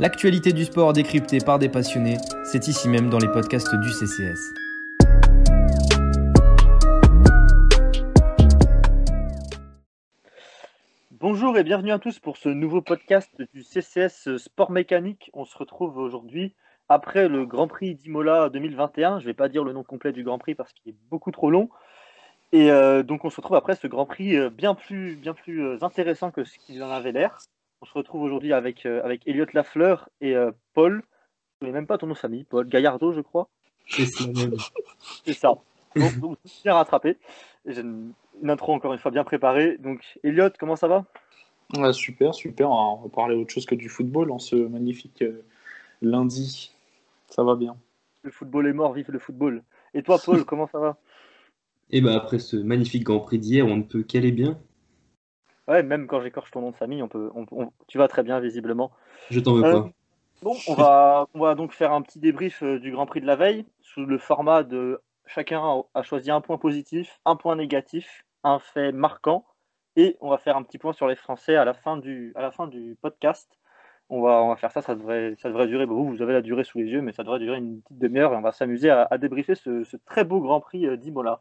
L'actualité du sport décryptée par des passionnés, c'est ici même dans les podcasts du CCS. Bonjour et bienvenue à tous pour ce nouveau podcast du CCS Sport Mécanique. On se retrouve aujourd'hui après le Grand Prix d'Imola 2021. Je ne vais pas dire le nom complet du Grand Prix parce qu'il est beaucoup trop long. Et euh, donc on se retrouve après ce Grand Prix euh, bien plus, bien plus euh, intéressant que ce qu'il en avait l'air. On se retrouve aujourd'hui avec, avec Elliot Lafleur et Paul. Je ne connais même pas ton nom de famille, Paul Gaillardo, je crois. C'est ça. C'est ça. Donc, donc bien rattrapé. J'ai une, une intro encore une fois bien préparée. Donc Elliot, comment ça va? Ouais, super, super. On va parler autre chose que du football en ce magnifique euh, lundi. Ça va bien. Le football est mort, vive le football. Et toi, Paul, comment ça va? Et bah après ce magnifique Grand Prix d'hier, on ne peut qu'aller bien. Ouais, même quand j'écorche ton nom de famille, on peut, on- on- tu vas très bien visiblement. Je t'en veux Euh, pas. Bon, on va, on va donc faire un petit débrief euh, du Grand Prix de la veille sous le format de chacun a- choisi un point positif, un point négatif, un fait marquant, et on va faire un petit point sur les Français à la fin du, à la fin du podcast. On va, on va faire ça, ça devrait, ça devrait durer. bon, vous, vous avez la durée sous les yeux, mais ça devrait durer une petite demi-heure et on va s'amuser à, à débriefer ce, ce très beau Grand Prix euh, d'Imola.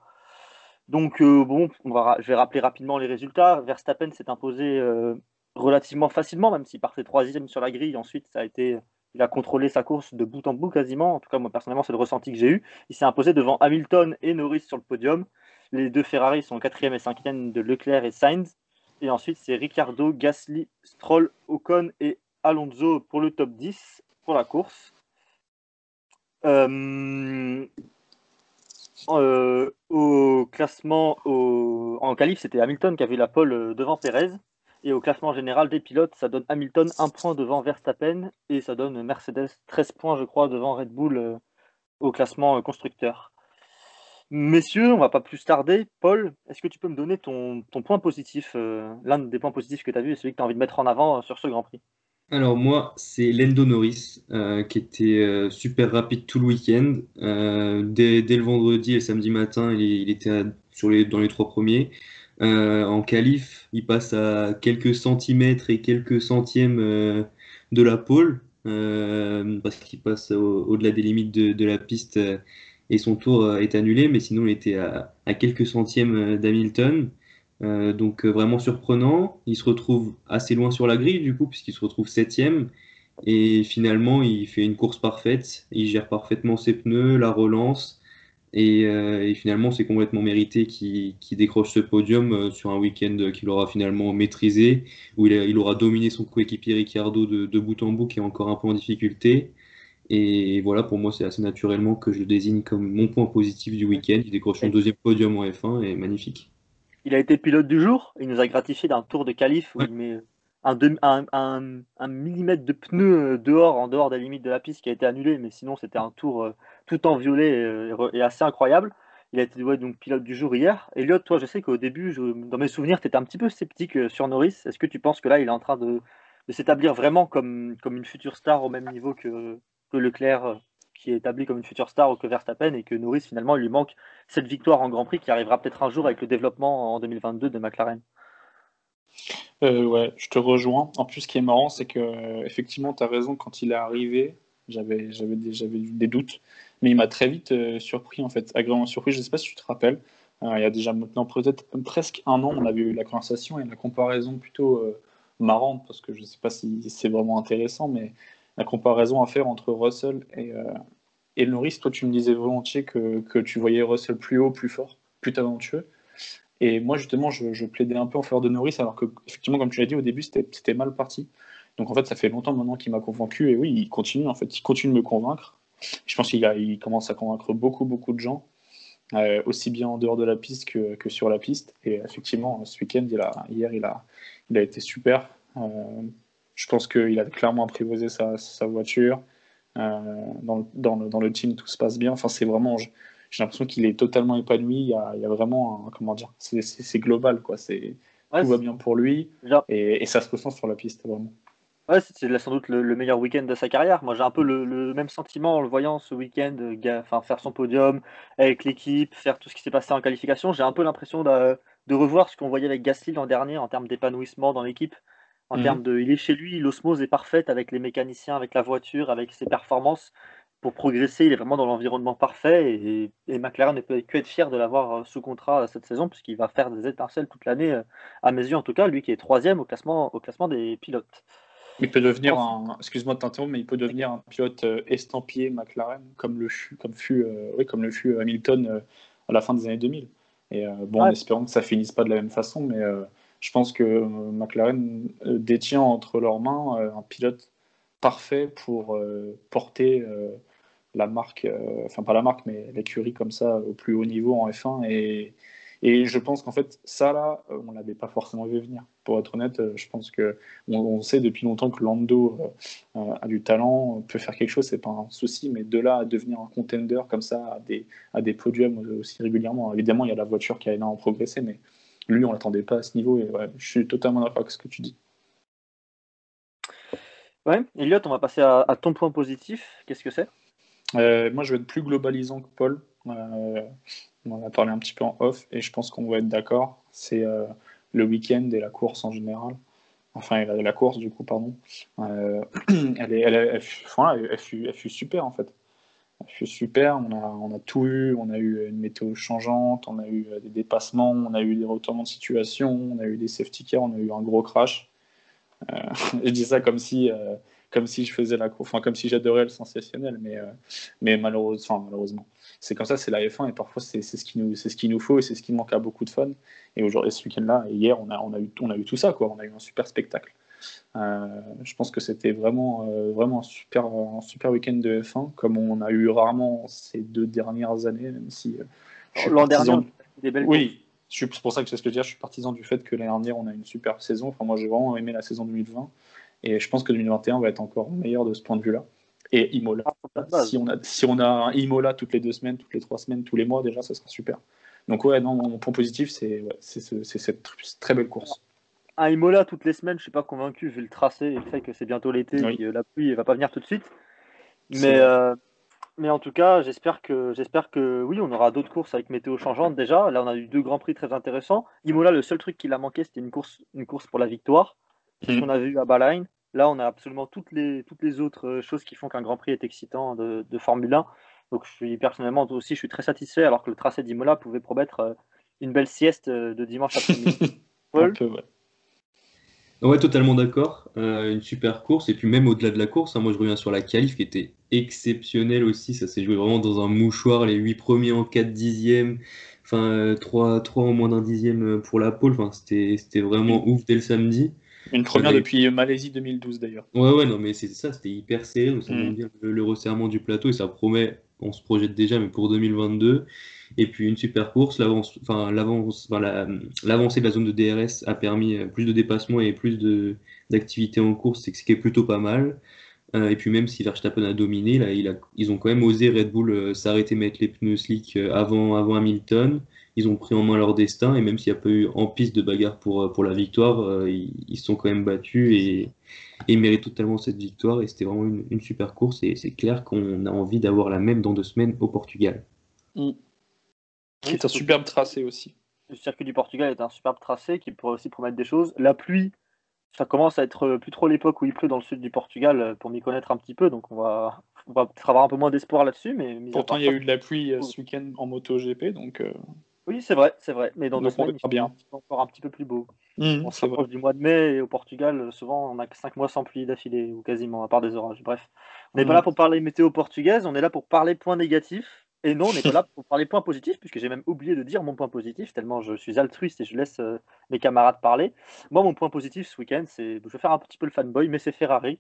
Donc, euh, bon, je vais rappeler rapidement les résultats. Verstappen s'est imposé euh, relativement facilement, même s'il partait troisième sur la grille. Ensuite, ça a été, il a contrôlé sa course de bout en bout quasiment. En tout cas, moi personnellement, c'est le ressenti que j'ai eu. Il s'est imposé devant Hamilton et Norris sur le podium. Les deux Ferrari sont quatrième et cinquième de Leclerc et Sainz. Et ensuite, c'est Ricardo, Gasly, Stroll, Ocon et Alonso pour le top 10 pour la course. Euh, euh, au classement, en qualif, c'était Hamilton qui avait la pole euh, devant Perez. Et au classement général des pilotes, ça donne Hamilton un point devant Verstappen et ça donne Mercedes 13 points, je crois, devant Red Bull euh, au classement constructeur. Messieurs, on va pas plus tarder. Paul, est-ce que tu peux me donner ton, point positif, l'un des points positifs que tu as vu et celui que tu as envie de mettre en avant sur ce Grand Prix? Alors moi, c'est Lando Norris euh, qui était euh, super rapide tout le week-end. Euh, dès, le vendredi et le samedi matin, il, était sur les, dans les trois premiers. En qualif, il passe à quelques centimètres et quelques centièmes de la pole parce qu'il passe au- au-delà des limites de, la piste et son tour est annulé. Mais sinon, il était à, quelques centièmes d'Hamilton. Euh, donc euh, vraiment surprenant. Il se retrouve assez loin sur la grille du coup, puisqu'il se retrouve septième. Et finalement, il fait une course parfaite. Il gère parfaitement ses pneus, la relance. Et, euh, et finalement, c'est complètement mérité qu'il décroche ce podium sur un week-end qu'il aura finalement maîtrisé, où il, a- il aura dominé son coéquipier Ricciardo de, de bout en bout, qui est encore un peu en difficulté. Et voilà, pour moi, c'est assez naturellement que je le désigne comme mon point positif du week-end. Il décroche son deuxième podium en F1 et magnifique. Il a été pilote du jour. Il nous a gratifié d'un tour de qualif où Ouais. il met un, demi- un, un- un millimètre de pneu euh, dehors, en dehors des limites de la piste qui a été annulé. Mais sinon, c'était un tour euh, tout en violet euh, et, assez incroyable. Il a été ouais, donc pilote du jour hier. Elliot, toi, je sais qu'au début, je- dans mes souvenirs, tu étais un petit peu sceptique euh, sur Norris. Est-ce que tu penses que là, il est en train de, de s'établir vraiment comme, comme une future star au même niveau que, que Leclerc, euh, qui est établi comme une future star, ou que Verstappen, et que Norris, finalement, il lui manque cette victoire en Grand Prix qui arrivera peut-être un jour avec le développement en 2022 de McLaren. Euh, ouais, je te rejoins. En plus, ce qui est marrant, c'est que euh, effectivement, tu as raison, quand il est arrivé, j'avais des, des doutes, mais il m'a très vite euh, surpris, en fait, agréablement surpris. Je sais pas si tu te rappelles, il y a déjà maintenant peut-être presque un an, on avait eu la conversation et la comparaison plutôt marrante, parce que je sais pas si c'est vraiment intéressant, mais la comparaison à faire entre Russell et, euh, Norris, toi, tu me disais volontiers que, tu voyais Russell plus haut, plus fort, plus talentueux. Et moi, justement, je, je plaidais un peu en faveur de Norris, alors que, effectivement, comme tu l'as dit au début, c'était mal parti. Donc, en fait, ça fait longtemps maintenant qu'il m'a convaincu. Et oui, il continue, en fait, il continue de me convaincre. Je pense qu'il commence à convaincre beaucoup, beaucoup de gens, euh, aussi bien en dehors de la piste que, sur la piste. Et effectivement, ce week-end, il a, hier, il a, il a été super. Euh, je pense qu'il a clairement apprivoisé sa, sa voiture. Euh, dans, le, dans, le, dans le team, tout se passe bien. Enfin, c'est vraiment. J'ai l'impression qu'il est totalement épanoui. Il y a, il y a vraiment. Un, comment dire C'est global, quoi. C'est Ouais, tout va bien pour lui. Et, et ça se ressent sur la piste, vraiment. Ouais, c'est sans doute le, le meilleur week-end de sa carrière. Moi, j'ai un peu le, le même sentiment en le voyant ce week-end, euh, enfin, faire son podium avec l'équipe, faire tout ce qui s'est passé en qualification. J'ai un peu l'impression de, de revoir ce qu'on voyait avec Gasly l'an dernier en termes d'épanouissement dans l'équipe. En Mhm. termes de, il est chez lui, l'osmose est parfaite avec les mécaniciens, avec la voiture, avec ses performances. Pour progresser, il est vraiment dans l'environnement parfait et, et McLaren ne peut que être fier de l'avoir euh, sous contrat euh, cette saison puisqu'il va faire des étincelles toute l'année, euh, à mes yeux en tout cas, lui qui est troisième au classement, au classement des pilotes. Il peut devenir un, excuse-moi de t'interrompre, mais il peut devenir un pilote estampillé McLaren, comme le fut, comme fut, euh, oui, comme le fut Hamilton euh, à la fin des années 2000. Et euh, bon, en espérant que ça finisse pas de la même façon, mais euh, je pense que euh, McLaren euh, détient entre leurs mains euh, un pilote parfait pour porter la marque, enfin pas la marque, mais l'écurie comme ça au plus haut niveau en F1. Et, je pense qu'en fait, ça là, on l'avait pas forcément vu venir. Pour être honnête, je pense que on, sait depuis longtemps que Lando a du talent, peut faire quelque chose, c'est pas un souci, mais de là à devenir un contender comme ça, à des, à des podiums aussi régulièrement. Évidemment, il y a la voiture qui a énormément progressé, mais lui, on l'attendait pas à ce niveau. Et ouais, je suis totalement d'accord avec ce que tu dis. Ouais, Elliot, on va passer à, à ton point positif. Qu'est-ce que c'est? Euh, moi, je vais être plus globalisant que Paul. Euh, on en a parlé un petit peu en off, et je pense qu'on va être d'accord. C'est euh, le week-end et la course en général. Enfin, la, la course, du coup, pardon. Elle, est, elle, est- elle fut- voilà, elle fut- elle fut super, en fait. Super. On a, on a tout eu. On a eu une météo changeante, on a eu euh, des dépassements, on a eu des retournements de situation, on a eu des safety cars, on a eu un gros crash. Euh, je dis ça comme si, euh, comme si je faisais la course, enfin comme si j'adorais le sensationnel, mais, mais malheureusement, enfin, malheureusement, c'est comme ça, c'est la F1 et parfois c'est ce qui nous, ce qu'il nous faut et c'est ce qui manque à beaucoup de fans. Et aujourd'hui, ce week-end-là, hier, on a, on a eu, on a eu tout ça, quoi. On a eu un super spectacle. Euh, je pense que c'était vraiment, euh, vraiment un super, un super week-end de F1, comme on a eu rarement ces deux dernières années, même si euh, L'an dernier, on a fait des belles oui, je suis- c'est pour ça que c'est ce que je veux dire. Je suis partisan du fait que l'année dernière, on a une super saison. Enfin, moi, j'ai vraiment aimé la saison 2020. Et je pense que 2021 va être encore meilleur de ce point de vue-là. Et Imola. Ah. Si on, a, si on a un Imola toutes les deux semaines, toutes les trois semaines, tous les mois, déjà, ça sera super. Donc, ouais, non, mon point positif, c'est ouais, cette tr- très belle course. Un Imola toutes les semaines, je suis pas convaincu vu le tracé et le fait que c'est bientôt l'été Oui. et que la pluie ne va pas venir tout de suite. Mais, euh, mais en tout cas, j'espère que, j'espère que oui, on aura d'autres courses avec météo changeante déjà. Là, on a eu deux grands prix très intéressants. Imola, le seul truc qui l'a manqué, c'était une course, une course pour la victoire. C'est ce Mhm. qu'on avait eu à Bahreïn. Là, on a absolument toutes les, toutes les autres euh, choses qui font qu'un Grand Prix est excitant de, de Formule 1. Donc, je suis personnellement aussi, je suis très satisfait, alors que le tracé d'Imola pouvait promettre euh, une belle sieste euh, de dimanche après-midi. Paul peu, ouais. Ouais, totalement d'accord. Euh, une super course. Et puis même au-delà de la course, hein, moi je reviens sur la qualif qui était exceptionnelle aussi. Ça s'est joué vraiment dans un mouchoir. Les 8 premiers en 4 dixièmes. Enfin, euh, 3, en moins d'un dixième euh, pour la pole. Enfin, c'était, c'était vraiment ouf dès le samedi. Une première depuis Malaisie 2012, d'ailleurs. Ouais, ouais, non, mais c'est ça, c'était hyper serré. Donc ça Mm. bien le, le resserrement du plateau et ça promet, on se projette déjà, mais pour 2022. Et puis une super course, l'avance, enfin, enfin, la- l'avancée de la zone de DRS a permis euh, plus de dépassements et plus d'activité en course, ce qui est plutôt pas mal. Euh, et puis même si Verstappen a dominé, là, ils ont quand même osé Red Bull euh, s'arrêter, mettre les pneus slick avant, avant Hamilton. Ils ont pris en main leur destin et même s'il n'y a pas eu en piste de bagarre pour, pour la victoire, ils, se sont quand même battus et, et méritent totalement cette victoire et c'était vraiment une, une super course et c'est clair qu'on a envie d'avoir la même dans deux semaines au Portugal. Qui est un superbe tracé aussi. Le circuit du Portugal est un superbe tracé qui pourrait aussi promettre des choses. La pluie, ça commence à être plus trop l'époque où il pleut dans le sud du Portugal euh, pour m'y connaître un petit peu, donc on va, on va peut-être avoir un peu moins d'espoir là-dessus. Mais Pourtant, il y a ça- eu de la pluie euh, ce week-end en MotoGP, donc euh, Oui, c'est vrai, c'est vrai. Mais dans deux semaines, il bien. encore un petit peu plus beau. hmm, On rapproche du mois de mai et au Portugal, euh, souvent, on a que 5 mois sans pluie d'affilée, ou quasiment, à part des orages. Bref, on n'est pas Mhm. là pour parler météo portugaise, on est là pour parler points négatifs. Et non, on n'est pas là pour parler points positifs, puisque j'ai même oublié de dire mon point positif, tellement je suis altruiste et je laisse euh, mes camarades parler. Moi, mon point positif ce week-end, c'est. Je vais faire un petit peu le fanboy, mais c'est Ferrari,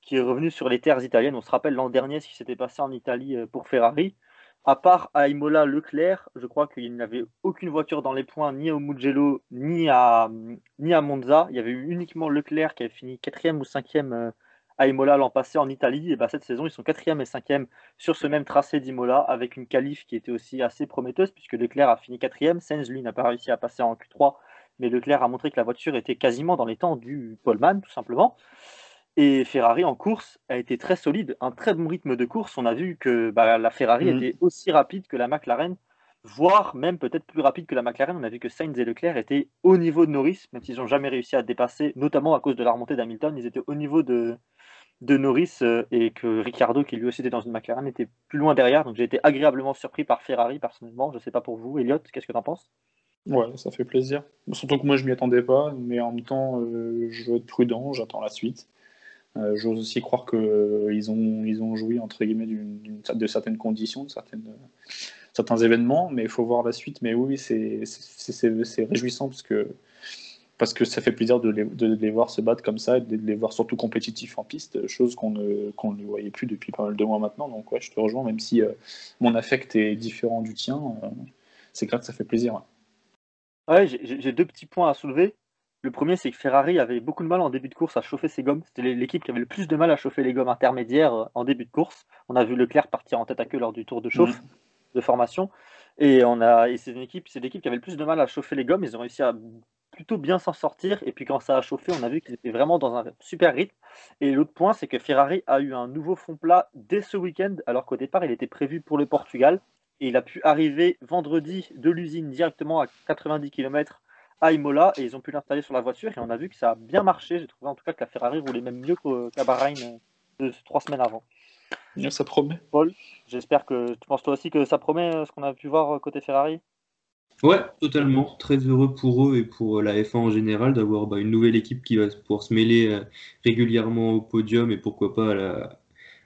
qui est revenu sur les terres italiennes. On se rappelle l'an dernier ce qui s'était passé en Italie euh, pour Ferrari. À part à Imola Leclerc, je crois qu'il n'y avait aucune voiture dans les points, ni au Mugello, ni à, ni à Monza. Il y avait eu uniquement Leclerc qui avait fini quatrième ou cinquième euh, à Imola l'an passé en Italie. Et bah, cette saison, ils sont quatrième et cinquième sur ce même tracé d'Imola, avec une qualif qui était aussi assez prometteuse, puisque Leclerc a fini quatrième. Sainz, lui, n'a pas réussi à passer en Q3, mais Leclerc a montré que la voiture était quasiment dans les temps du poleman, tout simplement. Et Ferrari en course a été très solide, un très bon rythme de course. On a vu que bah, la Ferrari Mhm. était aussi rapide que la McLaren voire même peut-être plus rapide que la McLaren. On a vu que Sainz et Leclerc étaient au niveau de Norris, même s'ils n'ont jamais réussi à dépasser, notamment à cause de la remontée d'Hamilton, ils étaient au niveau de, de Norris euh, et que Ricciardo, qui lui aussi était dans une McLaren, était plus loin derrière. Donc j'ai été agréablement surpris par Ferrari personnellement. Je ne sais pas pour vous, Elliot, qu'est-ce que tu en penses? Ouais, ça fait plaisir. Surtout que moi je m'y attendais pas, mais en même temps, euh, je veux être prudent, j'attends la suite. Euh, j'ose aussi croire qu'ils ont, ils ont joui entre guillemets de certaines conditions, de certaines, certains événements, mais il faut voir la suite. Mais oui, c'est réjouissant parce que parce que ça fait plaisir de les, de les, voir se battre comme ça et de les voir surtout compétitifs en piste, chose qu'on ne, qu'on ne voyait plus depuis pas mal de mois maintenant. Donc ouais, je te rejoins, même si euh, mon affect est différent du tien, euh, c'est clair que ça fait plaisir. Ouais, j'ai deux petits points à soulever. Le premier, c'est que Ferrari avait beaucoup de mal en début de course à chauffer ses gommes. C'était l'équipe qui avait le plus de mal à chauffer les gommes intermédiaires euh, en début de course. On a vu Leclerc partir en tête à queue lors du tour de chauffe mmh. De formation. Et, et c'est une équipe, l'équipe qui avait le plus de mal à chauffer les gommes. Ils ont réussi à plutôt bien s'en sortir. Et puis quand ça a chauffé, on a vu qu'ils étaient vraiment dans un super rythme. Et l'autre point, c'est que Ferrari a eu un nouveau fond plat dès ce week-end, alors qu'au départ, il était prévu pour le Portugal. Et il a pu arriver vendredi de l'usine directement à 90 km à Imola. Et ils ont pu l'installer sur la voiture. Et on a vu que ça a bien marché. J'ai trouvé en tout cas que la Ferrari roulait même mieux qu'à Bahreïn euh, de trois semaines avant. Ça promet. Paul, j'espère que tu penses toi aussi que ça promet euh, ce qu'on a pu voir euh, côté Ferrari? Ouais, totalement. Très heureux pour eux et pour euh, la F1 en général d'avoir bah, une nouvelle équipe qui va pouvoir se mêler régulièrement au podium et pourquoi pas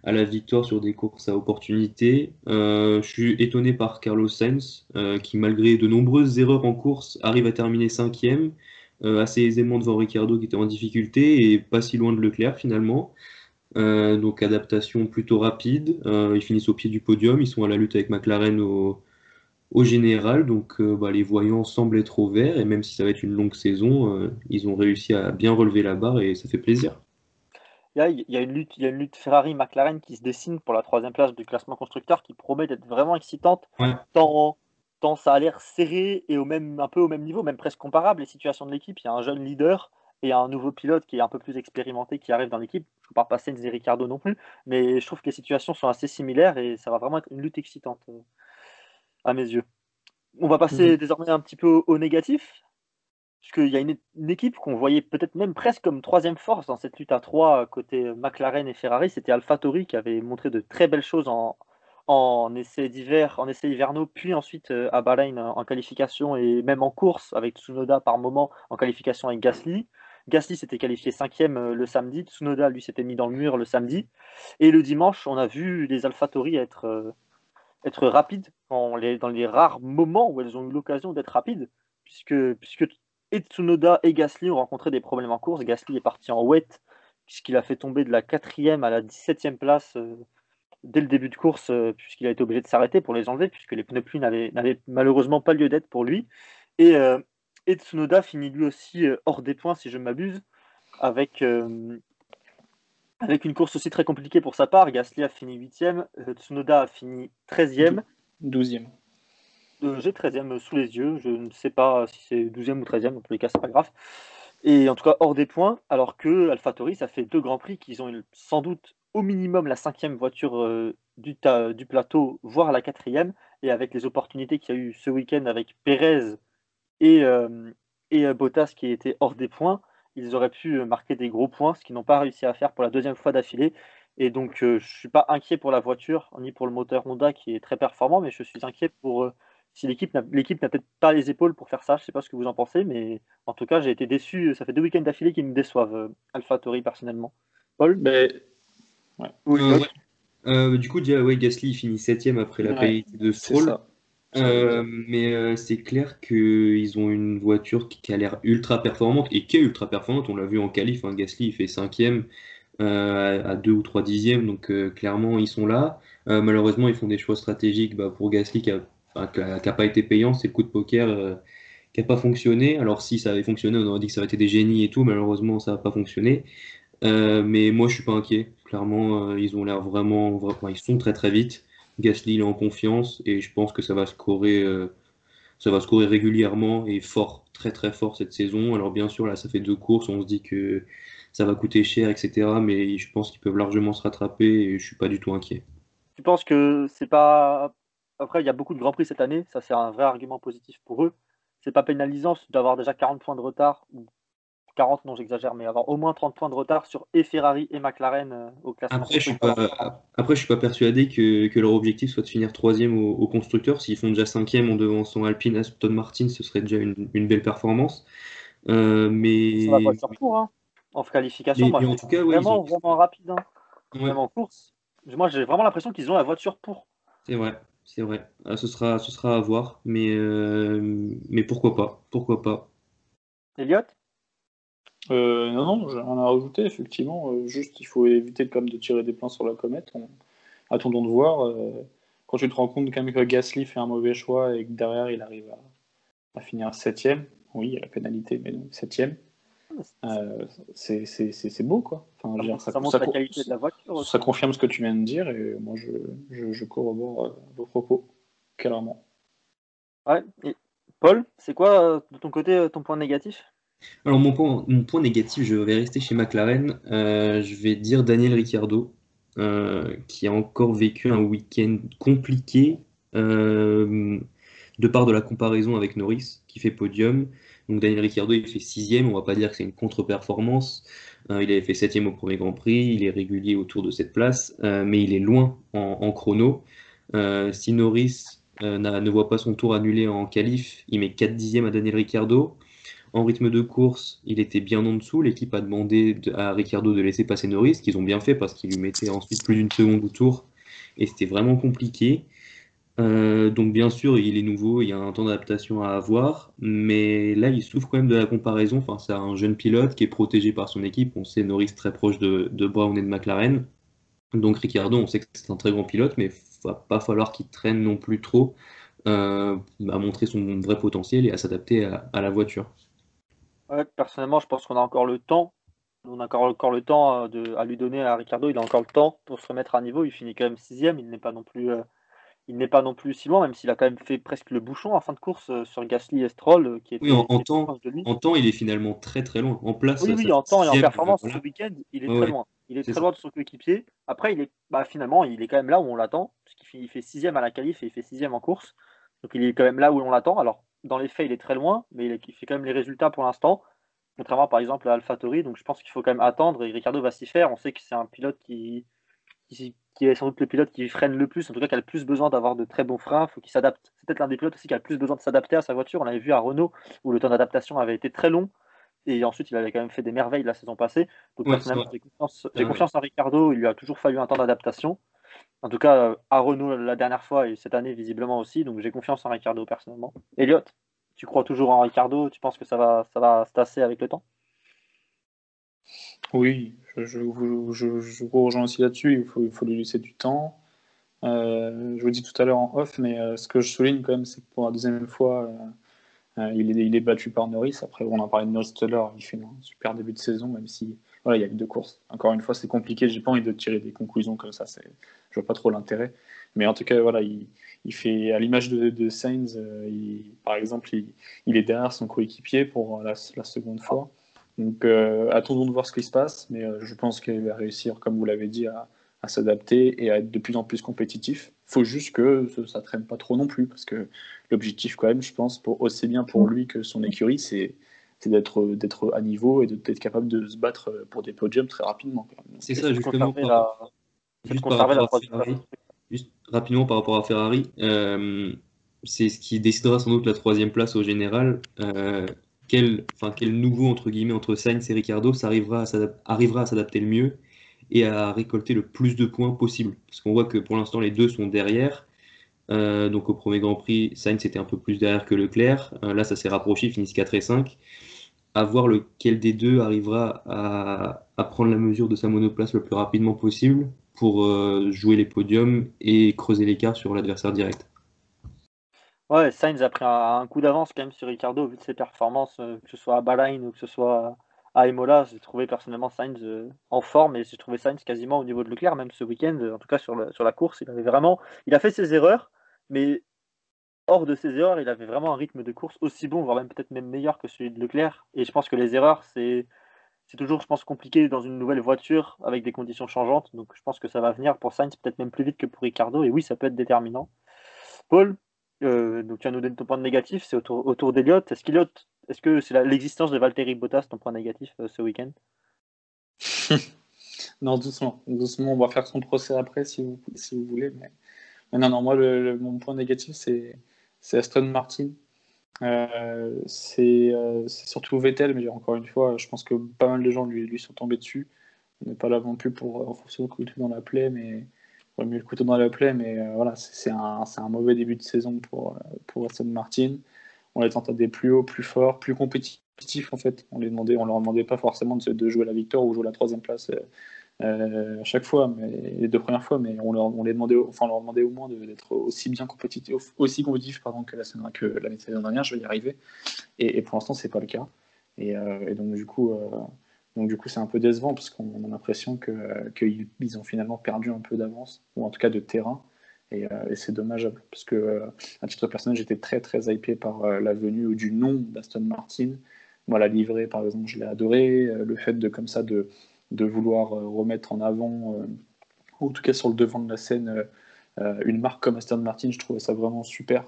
à la, victoire sur des courses à opportunité. Euh, je suis étonné par Carlos Sainz qui, malgré de nombreuses erreurs en course, arrive à terminer cinquième, assez aisément devant Ricciardo qui était en difficulté et pas si loin de Leclerc finalement. Donc adaptation plutôt rapide. ils finissent au pied du podium. Ils sont à la lutte avec McLaren au au général. Donc euh, bah, les voyants semblent être au vert et même si ça va être une longue saison, euh, ils ont réussi à bien relever la barre et ça fait plaisir. Il y a, une lutte, il y a une lutte Ferrari-McLaren qui se dessine pour la troisième place du classement constructeur qui promet d'être vraiment excitante, tant, tant, ça a l'air serré et au même, un peu au même niveau, même presque comparable les situations de l'équipe. Il y a un jeune leader et un nouveau pilote qui est un peu plus expérimenté qui arrive dans l'équipe. Je ne parle pas Sainz et Ricardo non plus, mais je trouve que les situations sont assez similaires et ça va vraiment être une lutte excitante à mes yeux. On va passer mhm. désormais un petit peu au, négatif, puisqu'il y a une, équipe qu'on voyait peut-être même presque comme troisième force dans cette lutte à trois côté McLaren et Ferrari. C'était AlphaTauri qui avait montré de très belles choses en, en essais d'hiver, en essais hivernaux, puis ensuite euh, à Bahreïn en qualification et même en course avec Tsunoda par moment en qualification avec Gasly. Gasly s'était qualifié cinquième euh, le samedi, Tsunoda lui s'était mis dans le mur le samedi. Et le dimanche, on a vu les AlphaTauri être euh, être rapide dans les, dans les rares moments où elles ont eu l'occasion d'être rapides, puisque, puisque et Tsunoda et Gasly ont rencontré des problèmes en course. Gasly est parti en wet, puisqu'il a fait tomber de la quatrième à la 17e place euh, dès le début de course, puisqu'il a été obligé de s'arrêter pour les enlever, puisque les pneus pluie n'avaient malheureusement pas lieu d'être pour lui. Et, et, Tsunoda finit lui aussi hors des points, si je ne m'abuse, avec, avec une course aussi très compliquée pour sa part, Gasly a fini 8ème, euh, Tsunoda a fini 13ème. 12e. Euh, j'ai 13ème sous les yeux, je ne sais pas si c'est 12e ou 13ème, dans tous les cas, c'est pas grave. Et en tout cas, hors des points, alors que AlphaTauri, ça fait deux grands prix qu'ils ont sans doute au minimum la cinquième voiture euh, du, du, plateau, voire la quatrième. Et avec les opportunités qu'il y a eu ce week-end avec Perez et, et Bottas qui étaient hors des points, ils auraient pu euh, marquer des gros points, ce qu'ils n'ont pas réussi à faire pour la deuxième fois d'affilée. Et donc, euh, je ne suis pas inquiet pour la voiture, ni pour le moteur Honda qui est très performant, mais je suis inquiet pour euh, si l'équipe n'a peut-être pas les épaules pour faire ça. Je ne sais pas ce que vous en pensez, mais en tout cas, j'ai été déçu. Ça fait deux week-ends d'affilée qui me déçoivent, Alpha Tori personnellement. Paul? Mais... Du coup, ouais, Gasly finit septième après la ouais, de Stroll. Euh, mais euh, c'est clair qu'ils ont une voiture qui, a l'air ultra performante et qui est ultra performante. On l'a vu en qualif, hein, Gasly il fait cinquième euh, à 2 ou 3 dixièmes, donc clairement ils sont là. malheureusement, ils font des choix stratégiques bah, pour Gasly qui n'a pas été payant, c'est le coup de poker qui n'a pas fonctionné. Alors si ça avait fonctionné, on aurait dit que ça aurait été des génies et tout, malheureusement ça n'a pas fonctionné. mais moi je suis pas inquiet. Clairement, ils ont l'air vraiment, vraiment, ils sont très très vite. Gasly est en confiance et je pense que ça va scorer, euh, ça va scorer régulièrement et fort, très très fort cette saison. Alors bien sûr là ça fait deux courses, on se dit que ça va coûter cher, etc. Mais je pense qu'ils peuvent largement se rattraper et je suis pas du tout inquiet. Tu penses que c'est pas après, il y a beaucoup de Grands Prix cette année. Ça, c'est un vrai argument positif pour eux. C'est pas pénalisant d'avoir déjà 40 points de retard, ou 40, non, j'exagère, mais avoir au moins 30 points de retard sur et Ferrari et McLaren euh, au classement. Après, je suis pas, suis pas persuadé que, que, leur objectif soit de finir troisième au, au constructeur. S'ils font déjà cinquième en devançant Alpine, Aston Martin, ce serait déjà une, une belle performance. Euh, mais... Ça va pas hein. En qualification, Mais- moi, mais en tout cas, vraiment, ont- vraiment rapide. hein. Ouais, Même en course. Moi, j'ai vraiment l'impression qu'ils ont la voiture pour. c'est vrai, c'est vrai. Ah, ce sera, ce sera à voir, mais, euh, mais pourquoi pas, pourquoi pas. Elliot Euh, non, non, j'ai rien à rajouter, effectivement. Euh, juste, il faut éviter quand même de tirer des plans sur la comète. On... Attendons de voir. euh, quand tu te rends compte quand même que Gasly fait un mauvais choix et que derrière il arrive à, à finir septième, oui, il y a la pénalité, mais donc septième, euh, c'est beau, quoi. Enfin, dire, ça, ça, montre ça- la qualité de la voiture. ça confirme ce que tu viens de dire et moi je, je, je corrobore vos propos, clairement. Ouais. Et Paul, c'est quoi de ton côté ton point négatif? Alors mon point, négatif, je vais rester chez McLaren. Euh, je vais dire Daniel Ricciardo, euh, qui a encore vécu un week-end compliqué euh, de part de la comparaison avec Norris, qui fait podium. Donc Daniel Ricciardo, il fait sixième. On va pas dire que c'est une contre-performance. Il avait fait septième au premier Grand Prix. Il est régulier autour de cette place, mais il est loin en, chrono. Si Norris ne voit pas son tour annulé en qualif, il met 4 dixièmes à Daniel Ricciardo. En rythme de course, il était bien en dessous. L'équipe a demandé de- à Ricciardo de laisser passer Norris, qu'ils ont bien fait parce qu'il lui mettait ensuite plus d'une seconde au tour. Et c'était vraiment compliqué. Euh, donc bien sûr, il est nouveau, il y a un temps d'adaptation à avoir, mais là, il souffre quand même de la comparaison. Enfin, c'est un jeune pilote qui est protégé par son équipe. On sait Norris très proche de, Brown et de McLaren. Donc Ricciardo, on sait que c'est un très grand pilote, mais il va pas falloir qu'il traîne non plus trop euh, à montrer son vrai potentiel et à s'adapter à la voiture. Ouais, personnellement, je pense qu'on a encore le temps. On a encore, encore le temps euh, de, à lui donner à Ricardo. Il a encore le temps pour se remettre à niveau. Il finit quand même sixième. Il n'est pas non plus, euh, il n'est pas non plus si loin, même s'il a quand même fait presque le bouchon en fin de course euh, sur Gasly et Stroll, euh, qui était Oui, en- temps-. En temps, il est finalement très très loin. En place, Oui, oui, en temps et en performance voilà. ce week-end, il est Ouais, très loin. Il est très ça. loin de son coéquipier. Après, il est, bah, finalement, il est quand même là où on l'attend, puisqu'il fait, il fait sixième à la qualif et il fait sixième en course. Donc il est quand même là où on l'attend. Alors, dans les faits, il est très loin, mais il, est- il fait quand même les résultats pour l'instant. Contrairement par exemple à AlphaTauri, donc je pense qu'il faut quand même attendre et Ricardo va s'y faire. On sait que c'est un pilote qui, qui, qui est sans doute le pilote qui freine le plus, en tout cas qui a le plus besoin d'avoir de très bons freins, faut qu'il s'adapte. C'est peut-être l'un des pilotes aussi qui a le plus besoin de s'adapter à sa voiture. On l'avait vu à Renault où le temps d'adaptation avait été très long et ensuite il avait quand même fait des merveilles la saison passée. Donc Ouais, personnellement, j'ai confiance, Ouais. confiance en Ricardo, il lui a toujours fallu un temps d'adaptation. En tout cas, euh, à Renault la dernière fois et cette année visiblement aussi, donc j'ai confiance en Ricardo personnellement. Elliot, tu crois toujours en Ricardo? Tu penses que ça va, ça va se tasser avec le temps? Oui, je, je, vous- rejoins aussi là-dessus. Il faut, lui laisser du temps. Euh, je vous dis tout à l'heure en off, mais euh, ce que je souligne quand même, c'est que pour la deuxième fois, il, est, il est battu par Norris. Après, on en parlait de Norris tout à l'heure, il fait un super début de saison, même si voilà, il y a eu deux courses. Encore une fois, c'est compliqué. J'ai pas envie de tirer des conclusions comme ça. Je vois pas trop l'intérêt. Mais en tout cas, voilà, il, il fait à l'image de, de Sainz, euh, il- par exemple, il, il est derrière son coéquipier pour la, la seconde fois. Donc, euh, attendons de voir ce qui se passe, mais euh, je pense qu'il va réussir, comme vous l'avez dit, à, à s'adapter et à être de plus en plus compétitif. faut juste que ça, ça traîne pas trop non plus, parce que l'objectif, quand même, je pense, pour, aussi bien pour lui que son écurie, c'est c'est d'être d'être à niveau et d'être capable de se battre pour des podiums très rapidement. C'est ça, justement. par- la- juste par rapport à Ferrari. Juste rapidement par rapport à Ferrari, euh, c'est ce qui décidera sans doute la troisième place au général. Euh, quel, enfin, quel nouveau entre guillemets entre Sainz et Ricardo ça arrivera à s'adap- arrivera à s'adapter le mieux et à récolter le plus de points possible. Parce qu'on voit que pour l'instant les deux sont derrière. Euh, donc au premier Grand Prix, Sainz était un peu plus derrière que Leclerc. Euh, là, ça s'est rapproché, ils finissent 4 et 5. À voir lequel des deux arrivera à, prendre la mesure de sa monoplace le plus rapidement possible pour euh, jouer les podiums et creuser l'écart sur l'adversaire direct. Ouais, Sainz a pris un, coup d'avance quand même sur Ricardo vu de ses performances, euh, que ce soit à Bahreïn ou que ce soit à Imola. J'ai trouvé personnellement Sainz euh, en forme et j'ai trouvé Sainz quasiment au niveau de Leclerc, même ce week-end, en tout cas sur, le- sur la course. Il avait vraiment, il a fait ses erreurs, mais hors de ses erreurs, il avait vraiment un rythme de course aussi bon, voire même peut-être même meilleur que celui de Leclerc. Et je pense que les erreurs, c'est c'est toujours, je pense, compliqué dans une nouvelle voiture avec des conditions changeantes. Donc je pense que ça va venir pour Sainz peut-être même plus vite que pour Ricardo. Et oui, ça peut être déterminant. Paul, donc tu as nous donné ton point négatif, c'est autour, autour d'Eliott. Est-ce est-ce que c'est l'existence de Valtteri Bottas ton point négatif ce week-end? Non, doucement, doucement. On va faire son procès après si vous, si vous voulez. Mais, non, non, moi, mon point négatif, c'est Aston Martin. Euh, euh, c'est surtout Vettel, mais encore une fois, je pense que pas mal de gens lui, sont tombés dessus. On n'est pas là non plus pour renforcer le couteau dans la plaie, mais mieux le couteau dans la plaie, mais euh, voilà, c'est un, mauvais début de saison pour, Aston Martin. On les tentait plus haut, plus fort, plus compétitif en fait. On les demandait, on leur demandait pas forcément de, de jouer la victoire ou jouer la troisième place euh, à chaque fois, les deux premières fois, mais on leur, on les demandait, enfin, leur demandait au moins d'être aussi bien compétitif, aussi compétitif pardon, que la que l'année dernière. Je vais y arriver. Et, pour l'instant, c'est pas le cas. Et, euh, donc du coup, euh, donc du coup, c'est un peu décevant parce qu'on a l'impression que qu'ils ils ont finalement perdu un peu d'avance ou en tout cas de terrain. Et, c'est dommageable parce que à titre personnel, j'étais très très hypé par la venue ou du nom d'Aston Martin. Moi, la livrée, par exemple, je l'ai adoré. le fait de comme ça de de vouloir euh, remettre en avant, euh, ou en tout cas sur le devant de la scène, euh, une marque comme Aston Martin, je trouvais ça vraiment super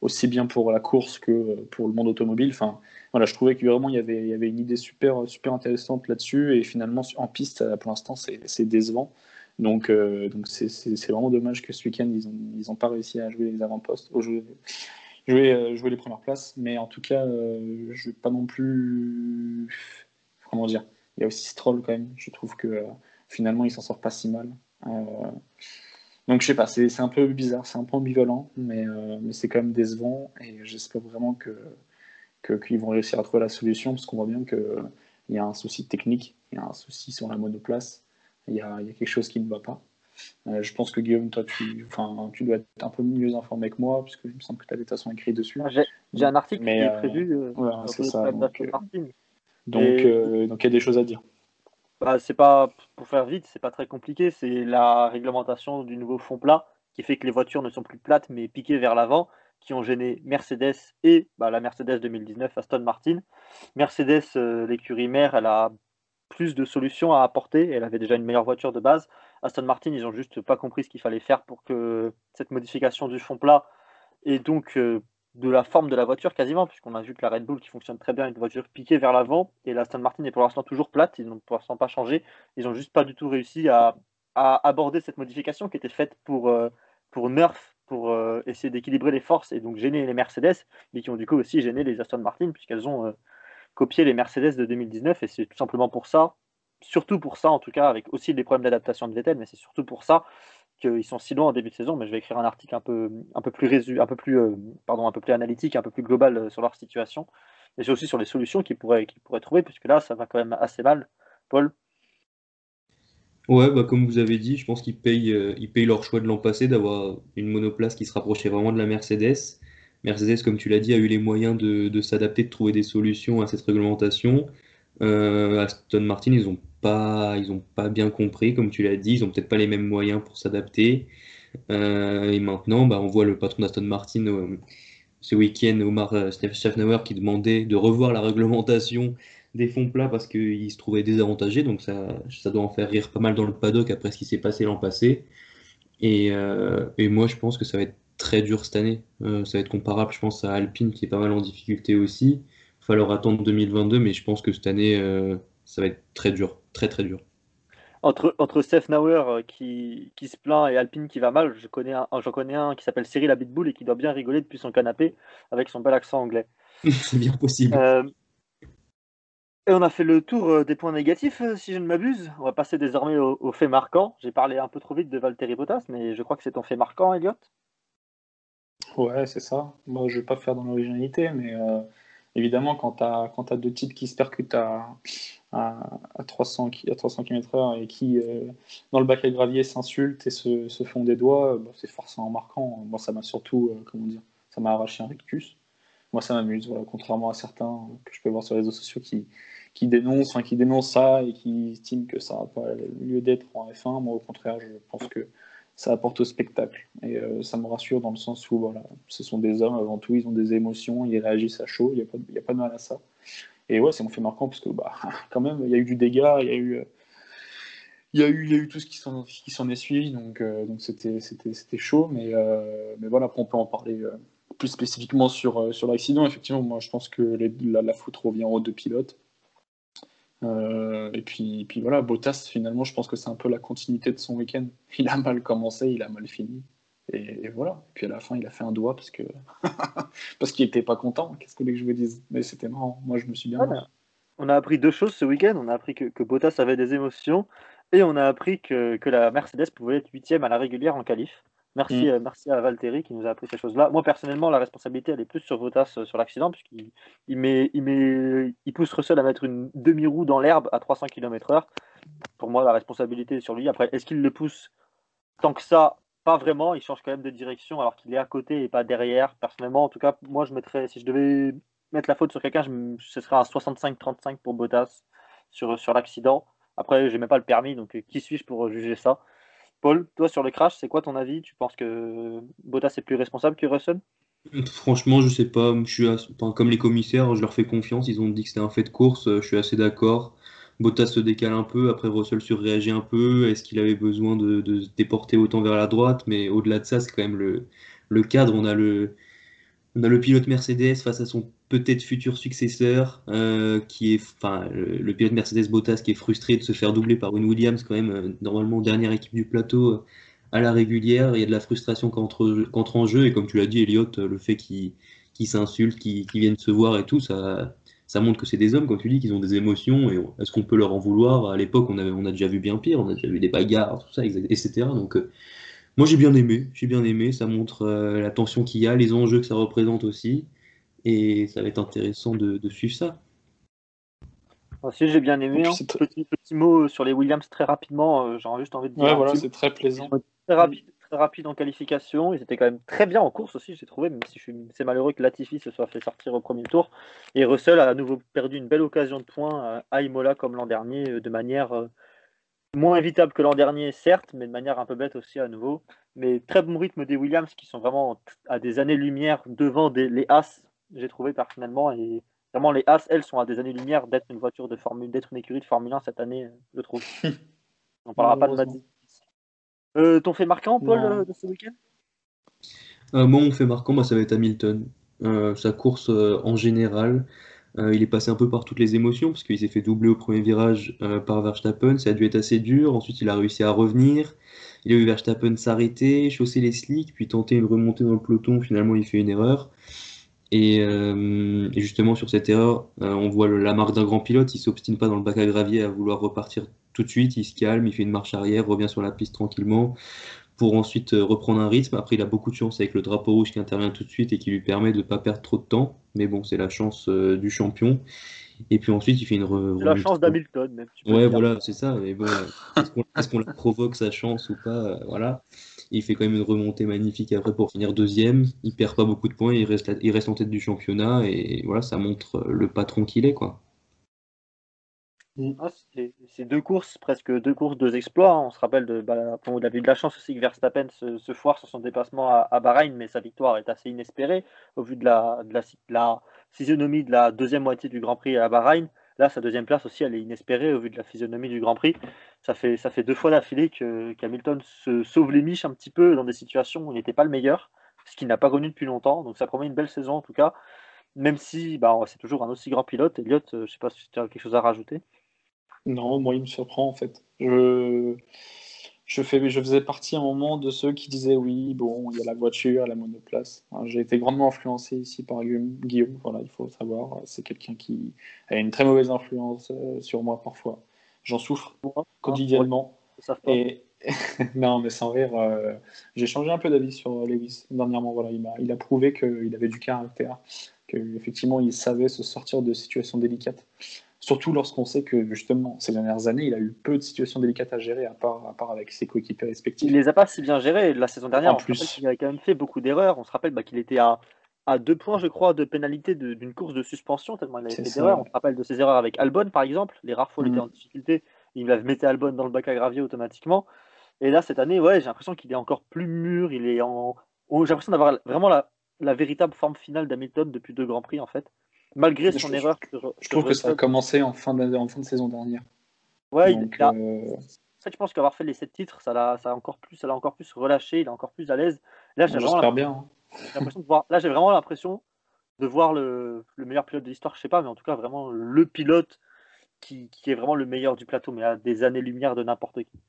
aussi bien pour la course que pour le monde automobile. Enfin, voilà, je trouvais qu'il y avait, y avait une idée super, super intéressante là-dessus et finalement en piste pour l'instant c'est décevant. Donc donc c'est vraiment dommage que ce week-end ils n'ont ils ont pas réussi à jouer les avant-postes, jouer, jouer, les premières places. Mais en tout cas, je vais pas non plus comment dire. Il y a aussi Stroll quand même. Je trouve que euh, finalement, il s'en sort pas si mal. Euh, donc je sais pas, c'est un peu bizarre, c'est un peu ambivalent, mais, euh, mais c'est quand même décevant et j'espère vraiment que qu'ils vont réussir à trouver la solution parce qu'on voit bien qu'il y a un souci technique, il y a un souci sur la monoplace, il y a, y a quelque chose qui ne va pas. je pense que Guillaume, toi, tu, tu dois être un peu mieux informé que moi, parce que il me semble que tu as des façons écrites dessus. J'ai un article qui est prévu. c'est ça. Donc, euh, donc il y a des choses à dire. Bah, c'est pas pour faire vite, c'est pas très compliqué. C'est la réglementation du nouveau fond plat qui fait que les voitures ne sont plus plates mais piquées vers l'avant, qui ont gêné Mercedes et bah, la Mercedes 2019 Aston Martin. Mercedes, euh, l'écurie mère, elle a plus de solutions à apporter. Elle avait déjà une meilleure voiture de base. Aston Martin, ils ont juste pas compris ce qu'il fallait faire pour que cette modification du fond plat et donc euh, de la forme de la voiture quasiment, puisqu'on a vu que la Red Bull qui fonctionne très bien, une voiture piquée vers l'avant, et la Aston Martin est pour l'instant toujours plate, ils n'ont pour l'instant pas changé, ils n'ont juste pas du tout réussi à, aborder cette modification qui était faite pour, euh, pour Nerf, pour euh, essayer d'équilibrer les forces et donc gêner les Mercedes, mais qui ont du coup aussi gêné les Aston Martin, puisqu'elles ont euh, copié les Mercedes de 2019, et c'est tout simplement pour ça, surtout pour ça en tout cas, avec aussi des problèmes d'adaptation de Vettel, mais c'est surtout pour ça qu'ils sont si loin en début de saison, mais je vais écrire un article un peu, un peu plus résu, un peu plus, euh, pardon, un peu plus analytique, un peu plus global euh, sur leur situation, et aussi sur les solutions qu'ils pourraient, qu'ils pourraient trouver, puisque là, ça va quand même assez mal. Paul? Ouais, bah, comme vous avez dit, je pense qu'ils payent, euh, payent leur choix de l'an passé d'avoir une monoplace qui se rapprochait vraiment de la Mercedes. Mercedes, comme tu l'as dit, a eu les moyens de, de s'adapter, de trouver des solutions à cette réglementation. Aston Martin, ils ont pas, ils ont pas bien compris, comme tu l'as dit, ils ont peut-être pas les mêmes moyens pour s'adapter. Euh, et maintenant, bah, on voit le patron d'Aston Martin euh, ce week-end, Omar euh, Schaffnauer, qui demandait de revoir la réglementation des fonds plats parce qu'il se trouvait désavantagé. Donc ça, doit en faire rire pas mal dans le paddock après ce qui s'est passé l'an passé. Et, et, moi, je pense que ça va être très dur cette année. ça va être comparable, je pense, à Alpine qui est pas mal en difficulté aussi. Il va falloir attendre 2022, mais je pense que cette année, ça va être très dur, très très dur. Entre, entre Steph Nauer euh, qui, qui, se plaint et Alpine qui va mal, je connais un, j'en connais un qui s'appelle Cyril Abitboul et qui doit bien rigoler depuis son canapé avec son bel accent anglais. C'est bien possible. Euh, et on a fait le tour euh, des points négatifs, si je ne m'abuse. On va passer désormais aux, faits marquants. J'ai parlé un peu trop vite de Valtteri Bottas, mais je crois que c'est ton fait marquant, Elliot. Ouais, c'est ça. Moi, je vais pas faire dans l'originalité, mais évidemment, quand tu as, deux types qui se percutent à, à, 300, à 300 km/h et qui, euh, dans le bac à gravier, s'insultent et se, font des doigts, bah, c'est forcément marquant. Moi, ça m'a surtout, euh, comment dire, ça m'a arraché un rictus. Moi, ça m'amuse, voilà, contrairement à certains que je peux voir sur les réseaux sociaux qui, dénoncent, qui dénoncent ça et qui estiment que ça n'a pas lieu d'être en F1. Moi, au contraire, je pense que ça apporte au spectacle. Et euh, ça me rassure dans le sens où voilà, ce sont des hommes avant tout, ils ont des émotions, ils réagissent à chaud, il n'y a, pas, a pas de mal à ça. Et ouais, c'est mon fait marquant parce que bah, quand même, il y a eu du dégât, il y a eu, il y a eu, il y a eu tout ce qui s'en, est suivi, donc, euh, c'était, c'était, chaud, mais, euh, mais voilà, on peut en parler plus spécifiquement sur, sur l'accident. Effectivement, moi je pense que la faute revient aux deux pilotes. Euh, et puis, puis voilà, Bottas, finalement, je pense que c'est un peu la continuité de son week-end. Il a mal commencé, il a mal fini. Et, et voilà. Et puis à la fin, il a fait un doigt parce que parce qu'il était pas content. Qu'est-ce que vous voulez que je vous dise? Mais c'était marrant. Moi, je me suis bien. Voilà. On a appris deux choses ce week-end. On a appris que, que Bottas avait des émotions et on a appris que, que la Mercedes pouvait être huitième à la régulière en qualif. Merci, Mm. euh, merci à Valtteri qui nous a appris ces choses-là. Moi, personnellement, la responsabilité, elle est plus sur Bottas euh, sur l'accident, puisqu'il il met, il met, il pousse Russell à mettre une demi-roue dans l'herbe à 300 km/h. Pour moi, la responsabilité est sur lui. Après, est-ce qu'il le pousse tant que ça? Pas vraiment. Il change quand même de direction alors qu'il est à côté et pas derrière. Personnellement, en tout cas, moi, je mettrais, si je devais mettre la faute sur quelqu'un, je ce serait un 65-35 pour Bottas sur, sur l'accident. Après, j'ai même pas le permis, donc euh, qui suis-je pour juger ça? Paul, toi sur le crash, c'est quoi ton avis? Tu penses que Bottas est plus responsable que Russell? Franchement, je sais pas. Je suis comme les commissaires, je leur fais confiance. Ils ont dit que c'était un fait de course. Je suis assez d'accord. Bottas se décale un peu. Après, Russell surréagit un peu. Est-ce qu'il avait besoin de, se déporter autant vers la droite? Mais au-delà de ça, c'est quand même le, le cadre. On a le, on a le pilote Mercedes face à son peut-être futur successeur, euh, qui est, le, pilote Mercedes Bottas qui est frustré de se faire doubler par une Williams, quand même, euh, normalement dernière équipe du plateau euh, à la régulière. Il y a de la frustration qui entre, qui entre en jeu, et comme tu l'as dit, Elliot, le fait qu'ils s'insultent, qu'ils viennent se voir et tout, ça, ça montre que c'est des hommes, comme tu dis, qu'ils ont des émotions, et est-ce qu'on peut leur en vouloir? À l'époque, on avait, a déjà vu bien pire, on a déjà vu des bagarres, tout ça, etc. Donc, moi, j'ai bien aimé, j'ai bien aimé, ça montre la tension qu'il y a, les enjeux que ça représente aussi, et ça va être intéressant de, de suivre ça. Aussi, j'ai bien aimé. Hein. Petit, petit mot sur les Williams très rapidement. euh, J'ai juste envie de dire Ouais, voilà, petit c'est très plaisant. très rapide, très rapide en qualification. Ils étaient quand même très bien en course aussi, j'ai trouvé, même si c'est malheureux que Latifi se soit fait sortir au premier tour. Et Russell a à nouveau perdu une belle occasion de point euh, à Imola comme l'an dernier, euh, de manière euh, moins évitable que l'an dernier, certes, mais de manière un peu bête aussi à nouveau. Mais très bon rythme des Williams qui sont vraiment à des années-lumière devant des, les As, j'ai trouvé personnellement. Et vraiment, les As, elles, sont à des années-lumière d'être une voiture de Formule, d'être une écurie de Formule 1 cette année, euh, je trouve. On parlera pas de. Mazzi. Euh, ton fait marquant, Paul, euh, de ce week-end? Euh, moi, mon fait marquant, moi, ça va être Hamilton. Euh, sa course en général, il est passé un peu par toutes les émotions, parce qu'il s'est fait doubler au premier virage par Verstappen, ça a dû être assez dur. Ensuite, il a réussi à revenir. Il a vu Verstappen s'arrêter, chausser les slicks, puis tenter une remontée dans le peloton. Finalement, il fait une erreur. Et, euh, et justement, sur cette erreur, euh, on voit le- la marque d'un grand pilote. Il s'obstine pas dans le bac à gravier à vouloir repartir tout de suite. Il se calme, il fait une marche arrière, revient sur la piste tranquillement pour ensuite euh, reprendre un rythme. Après, il a beaucoup de chance avec le drapeau rouge qui intervient tout de suite et qui lui permet de ne pas perdre trop de temps. Mais bon, c'est la chance du champion. Et puis ensuite, il fait une re- la chance d'Hamilton, même. Ouais, voilà, c'est ça. Mais bon, est-ce qu'on la provoque sa chance ou pas? Voilà. Il fait quand même une remontée magnifique après pour finir deuxième. Il perd pas beaucoup de points, il reste, en tête du championnat et voilà, ça montre le patron qu'il est, quoi. Ah, c'est deux courses, presque deux courses, deux exploits. hein. On se rappelle de, bah, de la chance aussi que Verstappen se, foire sur son déplacement à, Bahreïn, mais sa victoire est assez inespérée au vu de la, de de la physionomie de la deuxième moitié du Grand Prix à Bahreïn. Là, sa deuxième place aussi, elle est inespérée au vu de la physionomie du Grand Prix. Ça fait, ça fait deux fois d'affilée que qu'Hamilton se sauve les miches un petit peu dans des situations où il n'était pas le meilleur, ce qu'il n'a pas connu depuis longtemps. Donc ça promet une belle saison en tout cas, même si bah, c'est toujours un aussi grand pilote. Elliot, euh, je ne sais pas si tu as quelque chose à rajouter. Non, moi, il me surprend en fait. Je, je, fais, je faisais partie à un moment de ceux qui disaient oui, bon, il y a la voiture, la monoplace. J'ai été grandement influencé ici par Guillaume, voilà, il faut savoir. C'est quelqu'un qui a une très mauvaise influence euh, sur moi parfois. J'en souffre quotidiennement. Pas. Et non, mais sans rire, euh, j'ai changé un peu d'avis sur Lewis dernièrement. Voilà, il, m'a, il a prouvé qu'il avait du caractère, qu'effectivement il savait se sortir de situations délicates. Surtout lorsqu'on sait que justement ces dernières années, il a eu peu de situations délicates à gérer, à part, à part avec ses coéquipiers respectifs. Il les a pas si bien gérés la saison dernière. En on plus. qu'il avait quand même fait beaucoup d'erreurs. On se rappelle bah, qu'il était à, à deux points, je crois, de pénalité d'une course de suspension, tellement il avait fait d'erreurs. On se rappelle de ses erreurs avec Albon, par exemple. Les rares fois où il Mhm. était en difficulté, il mettait Albon dans le bac à gravier automatiquement. Et là, cette année, ouais, j'ai l'impression qu'il est encore plus mûr. Il est en... on- J'ai l'impression d'avoir vraiment la, la véritable forme finale d'Hamilton depuis deux Grands Prix, en fait. Malgré Je- son je- erreur Je sur trouve que ça a commencé en fin de, en fin de saison dernière. Ouais, Donc, il a- euh, ça, je pense qu'avoir fait les 7 titres, ça l'a, ça encore plus, ça l'a encore plus relâché, il est encore plus à l'aise. Là, j'ai vraiment, bien. hein. l'impression de voir, là, j'ai vraiment l'impression de voir le, le meilleur pilote de l'histoire, je sais pas, mais en tout cas, vraiment le pilote qui, qui est vraiment le meilleur du plateau, mais à des années-lumière de n'importe qui.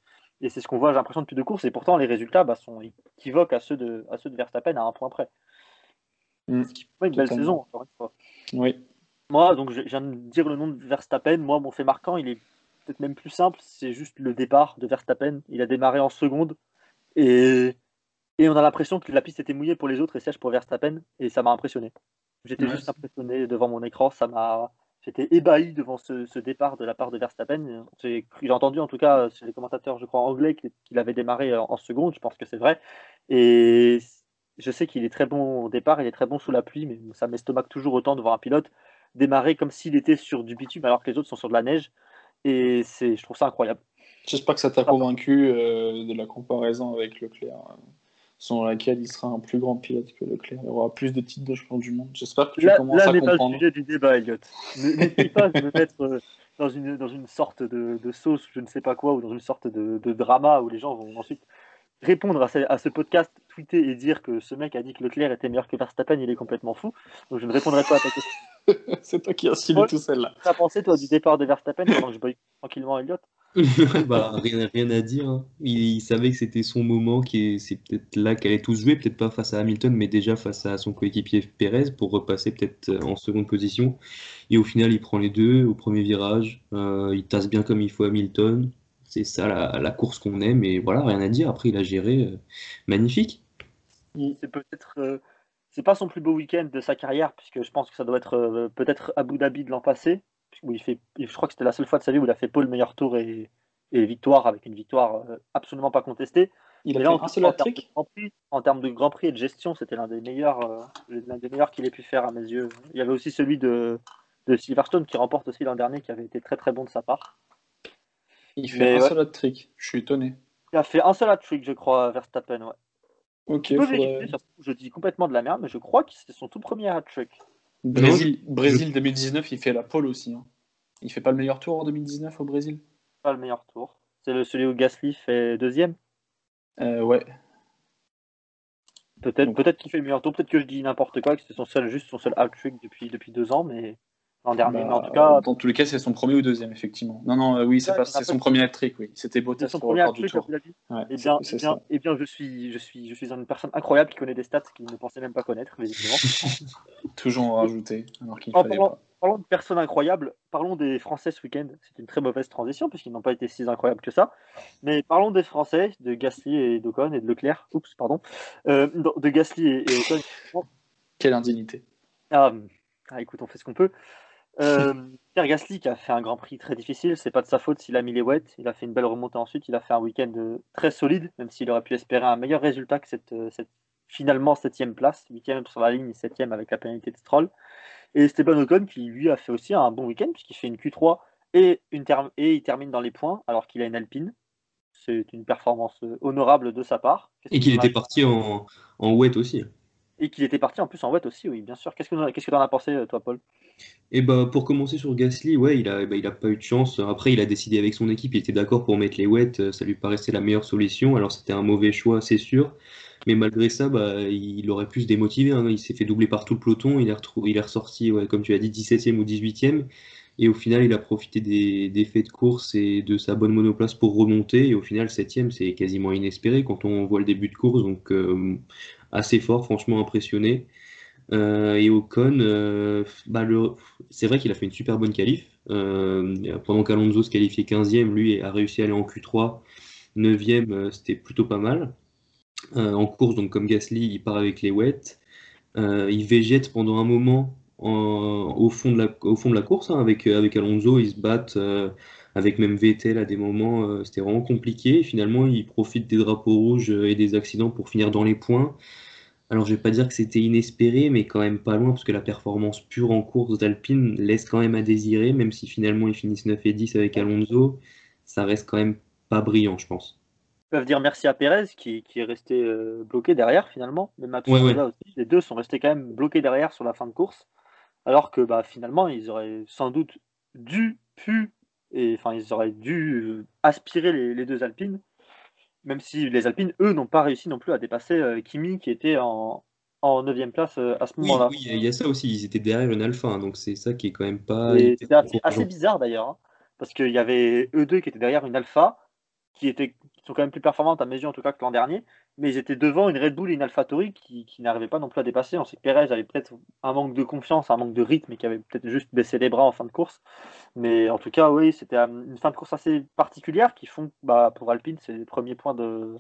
Et c'est ce qu'on voit, j'ai l'impression, depuis deux courses, et pourtant, les résultats bah, sont équivoques à ceux, de, à ceux de Verstappen à un point près. Mm. Ce qui fait une belle Totalement. saison, encore une fois. Oui. Moi, donc, je viens de dire le nom de Verstappen. Moi, mon fait marquant, il est peut-être même plus simple. C'est juste le départ de Verstappen. Il a démarré en seconde. Et, et on a l'impression que la piste était mouillée pour les autres et sèche pour Verstappen. Et ça m'a impressionné. J'étais Ouais, juste impressionné devant mon écran. Ça m'a. J'étais ébahi devant ce, ce départ de la part de Verstappen. J'ai entendu, en tout cas, chez les commentateurs, je crois, anglais, qu'il qu'il avait démarré en en seconde. Je pense que c'est vrai. Et je sais qu'il est très bon au départ, il est très bon sous la pluie, mais ça m'estomaque toujours autant de voir un pilote démarrer comme s'il était sur du bitume alors que les autres sont sur de la neige. Et c'est, je trouve ça incroyable. J'espère que ça t'a convaincu euh, de la comparaison avec Leclerc, euh, selon laquelle il sera un plus grand pilote que Leclerc. Il aura plus de titres de champion du monde. J'espère que tu Là, commences là à n'est pas le comprendre. sujet du débat, Elliot. Ne- N'essaye pas de me mettre euh, dans une, dans une sorte de, de sauce, je ne sais pas quoi, ou dans une sorte de, de drama où les gens vont ensuite répondre à ce, à ce podcast, tweeter et dire que ce mec a dit que Leclerc était meilleur que Verstappen, il est complètement fou. Donc je ne répondrai pas à ta question. c'est toi qui as suivi tout celle-là. Tu as pensé, toi, du départ de Verstappen pendant que je boycotte tranquillement Elliot bah, rien, rien à dire. hein. Il, il savait que c'était son moment, qui est- c'est peut-être là qu'elle allait tous jouer, peut-être pas face à Hamilton, mais déjà face à son coéquipier Perez pour repasser peut-être euh, en seconde position. Et au final, il prend les deux au premier virage. Euh, il tasse bien comme il faut Hamilton. C'est ça la, la course qu'on aime, et voilà, rien à dire. Après, il a géré euh, magnifique. C'est peut-être euh, c'est pas son plus beau week-end de sa carrière puisque je pense que ça doit être euh, peut-être Abu Dhabi de l'an passé où il fait je crois que c'était la seule fois de sa vie où il a fait pole meilleur tour et, et victoire avec une victoire euh, absolument pas contestée Il Mais a là, fait en, un seul en termes de hat-trick Grand Prix- en termes de Grand Prix et de gestion c'était l'un des meilleurs l'un des meilleurs qu'il ait pu faire à mes yeux il y avait aussi celui de de Silverstone qui remporte aussi l'an dernier qui avait été très très bon de sa part Il fait Mais un ouais. seul hat-trick. Je suis étonné. il a fait un seul hat-trick je crois Verstappen ouais. Ok, Je faudrait- je dis complètement de la merde mais je crois que c'était son tout premier hat-trick Brésil, Brésil 2019, il fait la pole aussi. hein. Il fait pas le meilleur tour en 2019 au Brésil? Pas le meilleur tour. C'est le celui où Gasly fait deuxième? euh, Ouais. Peut-être peut-être qu'il fait le meilleur tour, peut-être que je dis n'importe quoi, que son seul juste son seul hat-trick depuis depuis deux ans, mais l'an dernier. Bah, mais en tout cas, dans tous les cas, c'est son premier ou deuxième, effectivement. Non, non, euh, oui, c'est Ouais, son premier hat-trick, oui. C'était c'est Bottas son premier du tour. Ouais, Eh c'est- bien, c'est eh bien, ça. eh bien, je suis je suis je suis une personne incroyable qui connaît des stats qu'il ne pensait même pas connaître, visiblement. Toujours en rajouter, alors qu'il En fallait parlant, pas. parlons de personnes incroyables, parlons des Français ce week-end. C'est une très mauvaise transition puisqu'ils n'ont pas été si incroyables que ça. Mais parlons des Français, de Gasly et d'Ocon et de Leclerc. Oups, pardon. Euh, de de Gasly et, et Ocon. Quelle indignité. Ah, ah, écoute, on fait ce qu'on peut. Euh, Pierre Gasly qui a fait un Grand Prix très difficile, c'est pas de sa faute s'il a mis les wets. Il a fait une belle remontée ensuite. Il a fait un week-end euh, très solide, même s'il aurait pu espérer un meilleur résultat que cette, euh, cette finalement septième place, huitième sur la ligne septième avec la pénalité de Stroll. Et Esteban Ocon qui lui a fait aussi un bon week-end puisqu'il fait une Q3 et, une term- et il termine dans les points alors qu'il a une Alpine. C'est une performance euh, honorable de sa part. Et qu'il était parti en, en wet aussi. Et qu'il était parti en plus en wet aussi, oui, bien sûr. Qu'est-ce que tu en as pensé, euh, toi, Paul? Et bah pour commencer sur Gasly, ouais, il a, bah, il a pas eu de chance. Après, il a décidé avec son équipe, il était d'accord pour mettre les wets, euh, ça lui paraissait la meilleure solution. Alors c'était un mauvais choix, c'est sûr. Mais malgré ça, bah, il aurait pu se démotiver. hein. Il s'est fait doubler par tout le peloton. Il est, il ressorti, comme tu as dit, 17e ou 18e. Et au final, il a profité des, des faits de course et de sa bonne monoplace pour remonter. Et au final, 7e, c'est quasiment inespéré quand on voit le début de course. Donc euh, assez fort, franchement impressionné. Euh, et Ocon, euh, bah, c'est vrai qu'il a fait une super bonne qualif. Euh, pendant qu'Alonso se qualifiait 15e, lui a réussi à aller en Q3. 9e, euh, c'était plutôt pas mal. En course, donc comme Gasly, il part avec les wets. Il végète pendant un moment en- au, fond de la, au fond de la course hein, avec, avec Alonso. Ils se battent euh, avec même Vettel à des moments. euh, c'était vraiment compliqué. Et finalement, il profite des drapeaux rouges et des accidents pour finir dans les points. Alors, je vais pas dire que c'était inespéré, mais quand même pas loin, parce que la performance pure en course d'Alpine laisse quand même à désirer, même si finalement ils finissent 9 et 10 avec Alonso, ça reste quand même pas brillant, je pense. Ils peuvent dire merci à Pérez qui, qui est resté euh, bloqué derrière finalement. Mais Ouais, Matsunoda aussi, les deux sont restés quand même bloqués derrière sur la fin de course. Alors que bah, finalement, ils auraient sans doute dû, pu Et enfin, ils auraient dû aspirer les, deux Alpines, même si les Alpines, eux, n'ont pas réussi non plus à dépasser Kimi, qui était en, en 9 place à ce moment-là. Oui, il y a ça aussi, ils étaient derrière une alpha, hein, donc c'est ça qui est quand même pas. C'était assez, bizarre d'ailleurs, hein, parce qu'il y avait eux deux qui étaient derrière une alpha, qui, étaient, sont quand même plus performantes à mes yeux en tout cas que l'an dernier, mais ils étaient devant une Red Bull et une AlphaTauri qui, qui n'arrivaient pas non plus à dépasser. On sait que Perez avait peut-être un manque de confiance, un manque de rythme et qui avait peut-être juste baissé les bras en fin de course. Mais en tout cas, oui, c'était une fin de course assez particulière qui font, bah, pour Alpine, c'est les premiers points de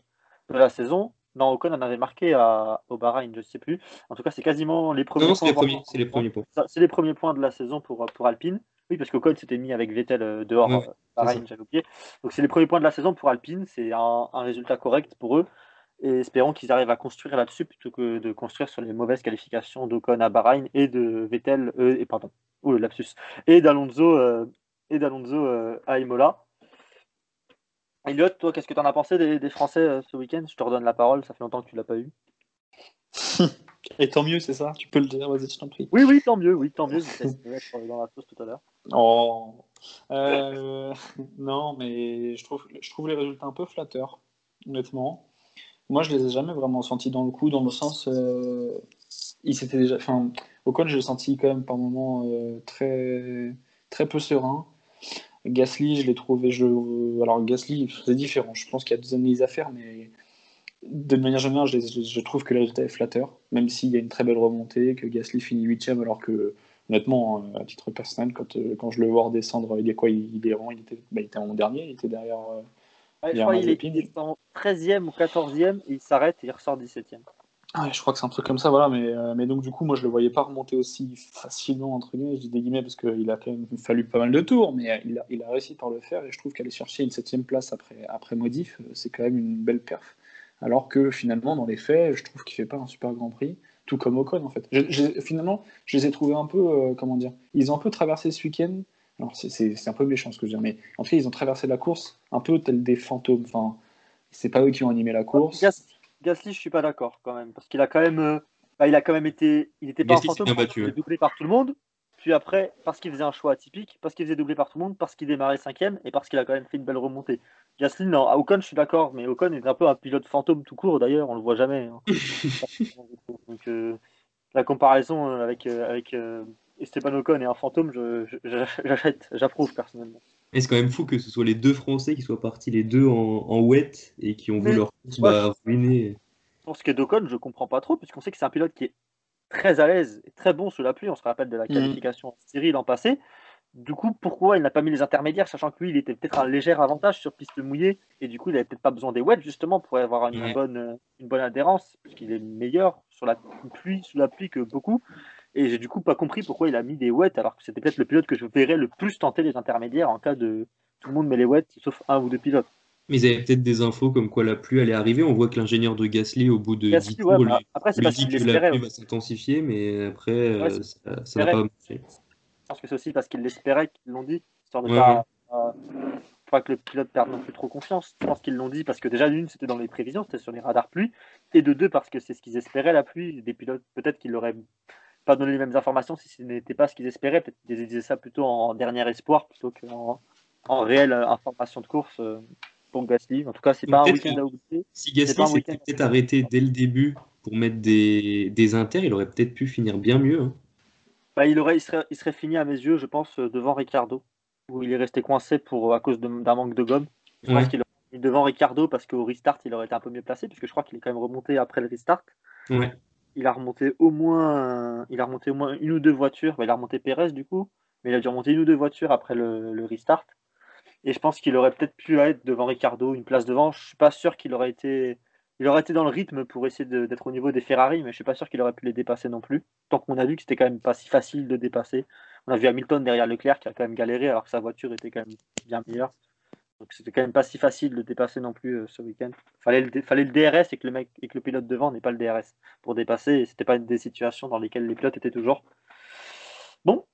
la saison. Non, Ocon en avait marqué à, au Bahreïn, je ne sais plus. En tout cas, c'est quasiment les premiers non, points. C'est les, premiers points. C'est les premiers points de la saison pour, pour Alpine. Oui, parce qu'Ocon s'était mis avec Vettel euh, dehors, ouais, Bahreïn, j'avais oublié. Donc, c'est les premiers points de la saison pour Alpine. C'est un, un résultat correct pour eux et espérons qu'ils arrivent à construire là-dessus plutôt que de construire sur les mauvaises qualifications d'Ocon à Bahreïn et de Vettel euh, et pardon oh, le lapsus et d'Alonso euh, et d'Alonso euh, à Imola. Elliot, toi, qu'est-ce que tu en as pensé des, Français ce week-end? Je te redonne la parole, ça fait longtemps que tu l'as pas eu. et tant mieux, c'est ça? Tu peux le dire, vas-y, je t'en prie. Oui, oui, tant mieux, oui, tant mieux. être dans la sauce tout à l'heure. Oh, non, mais je trouve, je trouve les résultats un peu flatteurs, honnêtement. Moi, je les ai jamais vraiment sentis dans le coup, dans le sens. Euh, il s'était déjà. Enfin, Ocon, je l'ai senti quand même par moments euh, très, très peu serein. Gasly, je l'ai trouvé. Je... Alors, Gasly, c'est différent. Je pense qu'il y a deux analyses à faire, mais de manière générale, je, je trouve que le résultat est flatteur, même s'il y a une très belle remontée, que Gasly finit 8 alors que, honnêtement, euh, à titre personnel, quand, quand je le vois redescendre, il est quoi? Il, est il était, bah, il était en dernier, il était derrière je crois qu'il est, en 13e ou 14e, il s'arrête et il ressort 17e. Ah je crois que c'est un truc comme ça, voilà. Mais, euh, mais donc, du coup, moi, je le voyais pas remonter aussi facilement, entre guillemets. Je dis des guillemets parce qu'il a quand même fallu pas mal de tours, mais il a, il a réussi par le faire. Et je trouve qu'aller chercher une 7 place après, après modif, euh, c'est quand même une belle perf. Alors que finalement, dans les faits, je trouve qu'il fait pas un super grand prix, tout comme Ocon, en fait. finalement, je les ai trouvés un peu, euh, comment dire, ils ont un peu traversé ce week-end alors c'est un peu méchant ce que je dis, mais en fait ils ont traversé la course un peu tel des fantômes. Enfin, c'est pas eux qui ont animé la course. Gasly, je suis pas d'accord quand même, parce qu'il a quand même, euh, bah, il a quand même été, il était pas un fantôme, il était doublé par tout le monde. Puis après, parce qu'il faisait un choix atypique, parce qu'il faisait doubler par tout le monde, parce qu'il démarrait cinquième et parce qu'il a quand même fait une belle remontée. Gasly, non, à Ocon, je suis d'accord, mais Ocon est un peu un pilote fantôme tout court d'ailleurs, on le voit jamais. Hein. Donc euh, la comparaison euh, avec, avec Esteban Ocon est un fantôme, j'achète, j'approuve personnellement. Et c'est quand même fou que ce soit les deux Français qui soient partis les deux en, en wet et qui ont vu leur course bah, ruiner. Pour ce qui est d'Ocon, je comprends pas trop, puisqu'on sait que c'est un pilote qui est très à l'aise et très bon sous la pluie. On se rappelle de la mm. qualification en série l'an passé. Du coup, pourquoi il n'a pas mis les intermédiaires, sachant que lui, il était peut-être un léger avantage sur piste mouillée, et du coup, il n'avait peut-être pas besoin des wets, justement, pour avoir une, bonne, une bonne adhérence, puisqu'il est meilleur sur la pluie, sous la pluie que beaucoup. Et j'ai du coup pas compris pourquoi il a mis des wets alors que c'était peut-être le pilote que je verrais le plus tenter les intermédiaires en cas de tout le monde met les wets sauf un ou deux pilotes. Mais ils avaient peut-être des infos comme quoi la pluie allait arriver. On voit que l'ingénieur de Gasly, au bout de Gasly, 10 tours, ouais, bah, après, c'est dit que la pluie va s'intensifier, mais après, euh, ça n'a pas marché. Je pense que c'est aussi parce qu'ils l'espéraient qu'ils l'ont dit, histoire de ouais, pas, pas que le pilote perde non plus trop confiance. Je pense qu'ils l'ont dit parce que déjà, d'une, c'était dans les prévisions, c'était sur les radars pluie, et de deux, parce que c'est ce qu'ils espéraient la pluie. Des pilotes, peut-être qu'ils l'auraient pas donner les mêmes informations si ce n'était pas ce qu'ils espéraient. Peut-être qu'ils disaient ça plutôt en dernier espoir plutôt qu'en en réelle information de course euh, pour Gasly. En tout cas, c'est pas un week-end à oublier. Si Gasly s'était peut-être arrêté dès le début pour mettre des, des inters, il aurait peut-être pu finir bien mieux. Hein. Bah, il, aurait, il, serait, il serait fini à mes yeux, je pense, devant Ricardo, où il est resté coincé pour, à cause d'un manque de gomme. Je pense qu'il aurait devant Ricardo parce qu'au restart, il aurait été un peu mieux placé, puisque je crois qu'il est quand même remonté après le restart. Ouais il a remonté au moins, il a remonté au moins une ou deux voitures. il a remonté Pérez du coup, mais il a dû remonter une ou deux voitures après le, restart. Et je pense qu'il aurait peut-être pu être devant Ricardo, une place devant. Je suis pas sûr qu'il aurait été, il aurait été dans le rythme pour essayer d'être au niveau des Ferrari, mais je suis pas sûr qu'il aurait pu les dépasser non plus. Tant qu'on a vu que c'était quand même pas si facile de dépasser. On a vu Hamilton derrière Leclerc qui a quand même galéré alors que sa voiture était quand même bien meilleure. Donc c'était quand même pas si facile de dépasser non plus euh, ce week-end. Fallait le, fallait le DRS et que le mec et que le pilote devant n'est pas le DRS pour dépasser. Et c'était pas des situations dans lesquelles les pilotes étaient toujours. Bon,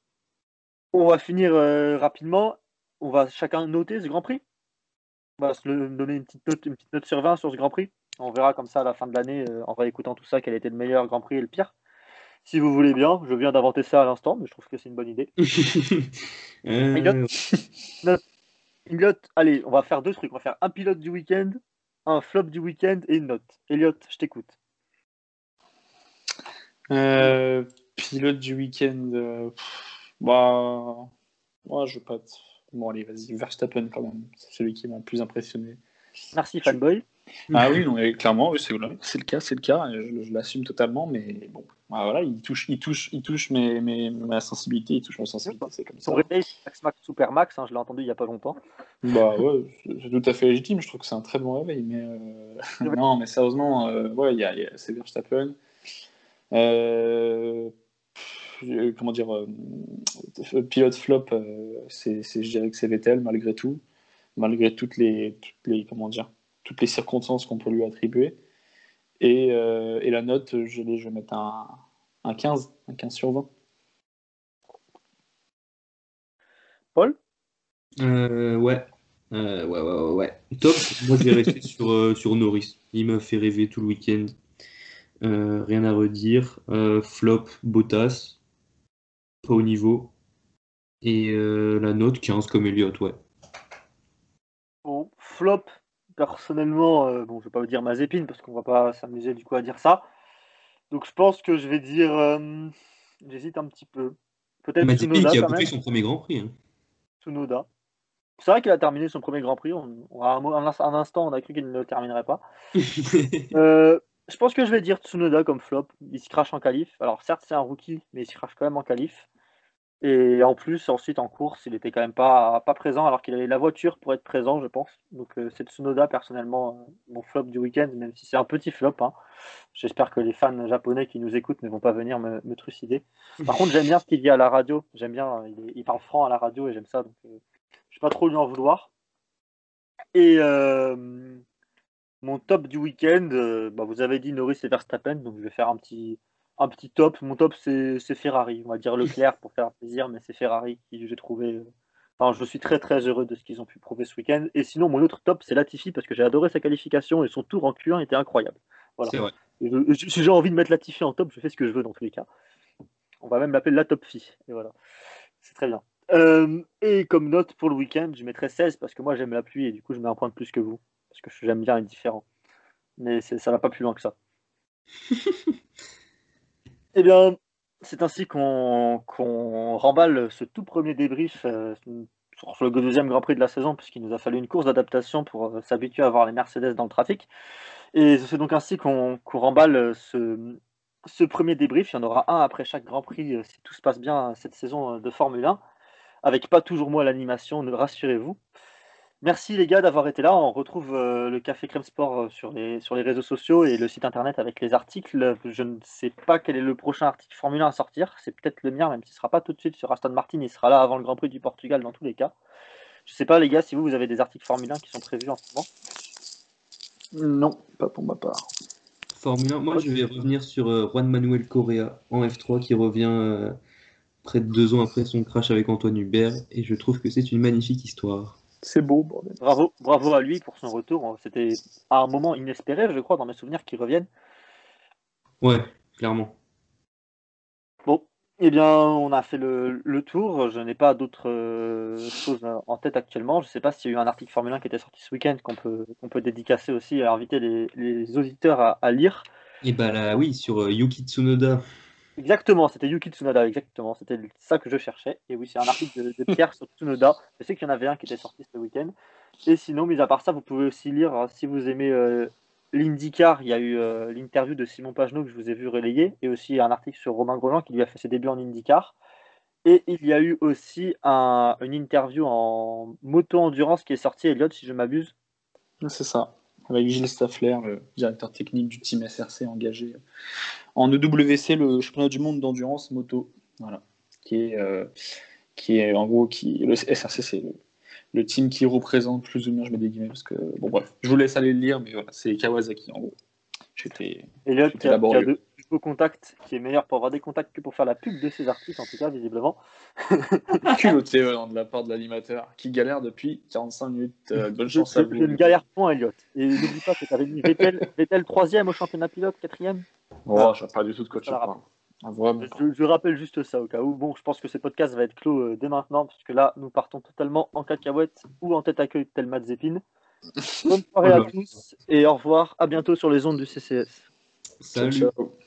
on va finir euh, rapidement. On va chacun noter ce Grand Prix. On va se donner une petite note, une petite note sur 20 sur ce Grand Prix. On verra comme ça à la fin de l'année, euh, en réécoutant tout ça, quel était le meilleur Grand Prix et le pire. Si vous voulez bien, je viens d'inventer ça à l'instant, mais je trouve que c'est une bonne idée. Elliot, allez, on va faire deux trucs. On va faire un pilote du week-end, un flop du week-end et une note. Elliot, je t'écoute. Euh, pilote du week-end. euh, bah. Moi, je veux pas. Bon, allez, vas-y. Verstappen, quand même. C'est celui qui m'a le plus impressionné. Merci, fanboy. Ah oui, non, clairement, oui, c'est le cas, c'est le cas. et Je, je l'assume totalement, mais bon. Ah, voilà, il touche, il touche, il touche mes, mes, ma sensibilité, il touche ma sensibilité, c'est comme ça. Son réveil, c'est Max Max Super Max, hein, je l'ai entendu il n'y a pas longtemps. Bah ouais, c'est tout à fait légitime. Je trouve que c'est un très bon réveil, mais euh, non, mais sérieusement, euh, ouais, il y a, il y a c'est Verstappen. Euh, euh, comment dire, euh, pilote flop, euh, c'est, c'est- je dirais que c'est Vettel malgré tout, malgré toutes les, toutes les, comment dire, toutes les circonstances qu'on peut lui attribuer. Et, euh, et la note, je, vais- je vais mettre un, un 15, un 15 sur 20. Paul? Euh, ouais. Euh, ouais, ouais, ouais, ouais. Top. Moi, je vais rester sur, euh, sur Norris. Il m'a fait rêver tout le week-end. Euh, rien à redire. Euh, flop, Bottas. Pas au niveau. Et euh, la note 15 comme Elliott, ouais. Bon, flop, personnellement, euh, bon, je vais pas vous dire Mazepin parce qu'on va pas s'amuser du coup à dire ça. Donc je pense que je vais dire, euh, j'hésite un petit peu. Peut-être Tsunoda qui a même. son premier Grand Prix. hein. Tsunoda. C'est vrai qu'il a terminé son premier Grand Prix. On, à un instant, on a cru qu'il ne le terminerait pas. Euh, je pense que je vais dire Tsunoda comme flop. Il se crache en qualif. Alors certes, c'est un rookie, mais il se crache quand même en qualif. Et en plus, ensuite en course, il était quand même pas, pas présent alors qu'il avait la voiture pour être présent, je pense. Donc euh, c'est Tsunoda personnellement euh, mon flop du week-end, même si c'est un petit flop. hein. J'espère que les fans japonais qui nous écoutent ne vont pas venir me, trucider. Par contre, j'aime bien ce qu'il dit à la radio. J'aime bien, euh, il, parle franc à la radio et j'aime ça. Donc euh, je vais pas trop lui en vouloir. Et euh, mon top du week-end, bah, vous avez dit Norris et Verstappen, donc je vais faire un petit, un petit top. Mon top, c'est Ferrari. On va dire Leclerc pour faire plaisir, mais c'est Ferrari qui j'ai trouvé. euh, Enfin, je suis très très heureux de ce qu'ils ont pu prouver ce week-end. Et sinon, mon autre top, c'est Latifi parce que j'ai adoré sa qualification et son tour en Q1 était incroyable. Voilà. C'est vrai. Et je- je- si j'ai envie de mettre Latifi en top, je fais ce que je veux dans tous les cas. On va même l'appeler la top fille. Et voilà. C'est très bien. Euh, et comme note pour le week-end, je mettrai 16 parce que moi j'aime la pluie et du coup je mets un point de plus que vous. Parce que j'aime bien être différent. Mais ça va pas plus loin que ça. Eh bien, c'est ainsi qu'on remballe ce tout premier débrief euh, sur le deuxième Grand Prix de la saison, puisqu'il nous a fallu une course d'adaptation pour euh, s'habituer à voir les Mercedes dans le trafic. Et c'est donc ainsi qu'on remballe euh, ce, ce premier débrief. Il y en aura un après chaque Grand Prix, si tout se passe bien cette saison de Formule 1, avec pas toujours moi l'animation, ne rassurez-vous. Merci les gars d'avoir été là. On retrouve euh, le Café Crème Sport euh, sur les, sur les réseaux sociaux et le site internet avec les articles. Je ne sais pas quel est le prochain article Formule 1 à sortir. C'est peut-être le mien, même s'il ne sera pas tout de suite sur Aston Martin. Il sera là avant le Grand Prix du Portugal dans tous les cas. Je ne sais pas les gars si vous, vous avez des articles Formule 1 qui sont prévus en ce moment. Non, pas pour ma part. Formule 1, moi je vais revenir sur euh, Juan Manuel Correa en F3 qui revient euh, près de deux ans après son crash avec Antoine Hubert et je trouve que c'est une magnifique histoire. C'est beau, bordel. Bravo, bravo à lui pour son retour. C'était à un moment inespéré, je crois, dans mes souvenirs qu'il revienne. Ouais, clairement. Bon, eh bien, on a fait le, le tour. Je n'ai pas d'autres euh, choses en tête actuellement. Je ne sais pas s'il y a eu un article Formule 1 qui était sorti ce week-end qu'on peut, qu'on peut dédicacer aussi et inviter les, les auditeurs à, à lire. Et bah là, oui, sur euh, Yuki Tsunoda. Exactement, c'était Yuki Tsunoda, exactement. C'était ça que je cherchais. Et oui, c'est un article de, Pierre sur Tsunoda. Je sais qu'il y en avait un qui était sorti ce week-end. Et sinon, mis à part ça, vous pouvez aussi lire, hein, si vous aimez euh, l'IndyCar, il y a eu euh, l'interview de Simon Pagenaud que je vous ai vu relayer, et aussi un article sur Romain Grosjean qui lui a fait ses débuts en IndyCar. Et il y a eu aussi un- une interview en moto-endurance qui est sortie, Elliot, si je m'abuse. C'est ça. Avec Gilles Staffler, le directeur technique du team SRC engagé en EWC, le championnat du monde d'endurance moto. Voilà. Qui est, euh, qui est en gros, qui, le SRC, c'est le, le team qui représente plus ou moins, je mets des guillemets, parce que, bon, bref, je vous laisse aller le lire, mais voilà, c'est Kawasaki, en gros. J'étais. Laborieux. Contacts, qui est meilleur pour avoir des contacts que pour faire la pub de ses articles, en tout cas, visiblement. culotté de la part de l'animateur, qui galère depuis 45 minutes. Euh, bonne chance à vous. je ne galère point, Elliot. Et n'oublie pas que tu avais mis Vettel, Vettel 3 au championnat pilote, 4 Oh, je sais pas du tout de quoi tu parles. Ah. Je, je rappelle juste ça au cas où. Bon, je pense que ce podcast va être clos euh, dès maintenant, parce que là, nous partons totalement en cacahuète ou en tête à queue tel Matt Zepin. Bonne soirée à tous et au revoir. À bientôt sur les ondes du CCS. Salut. Ciao, ciao.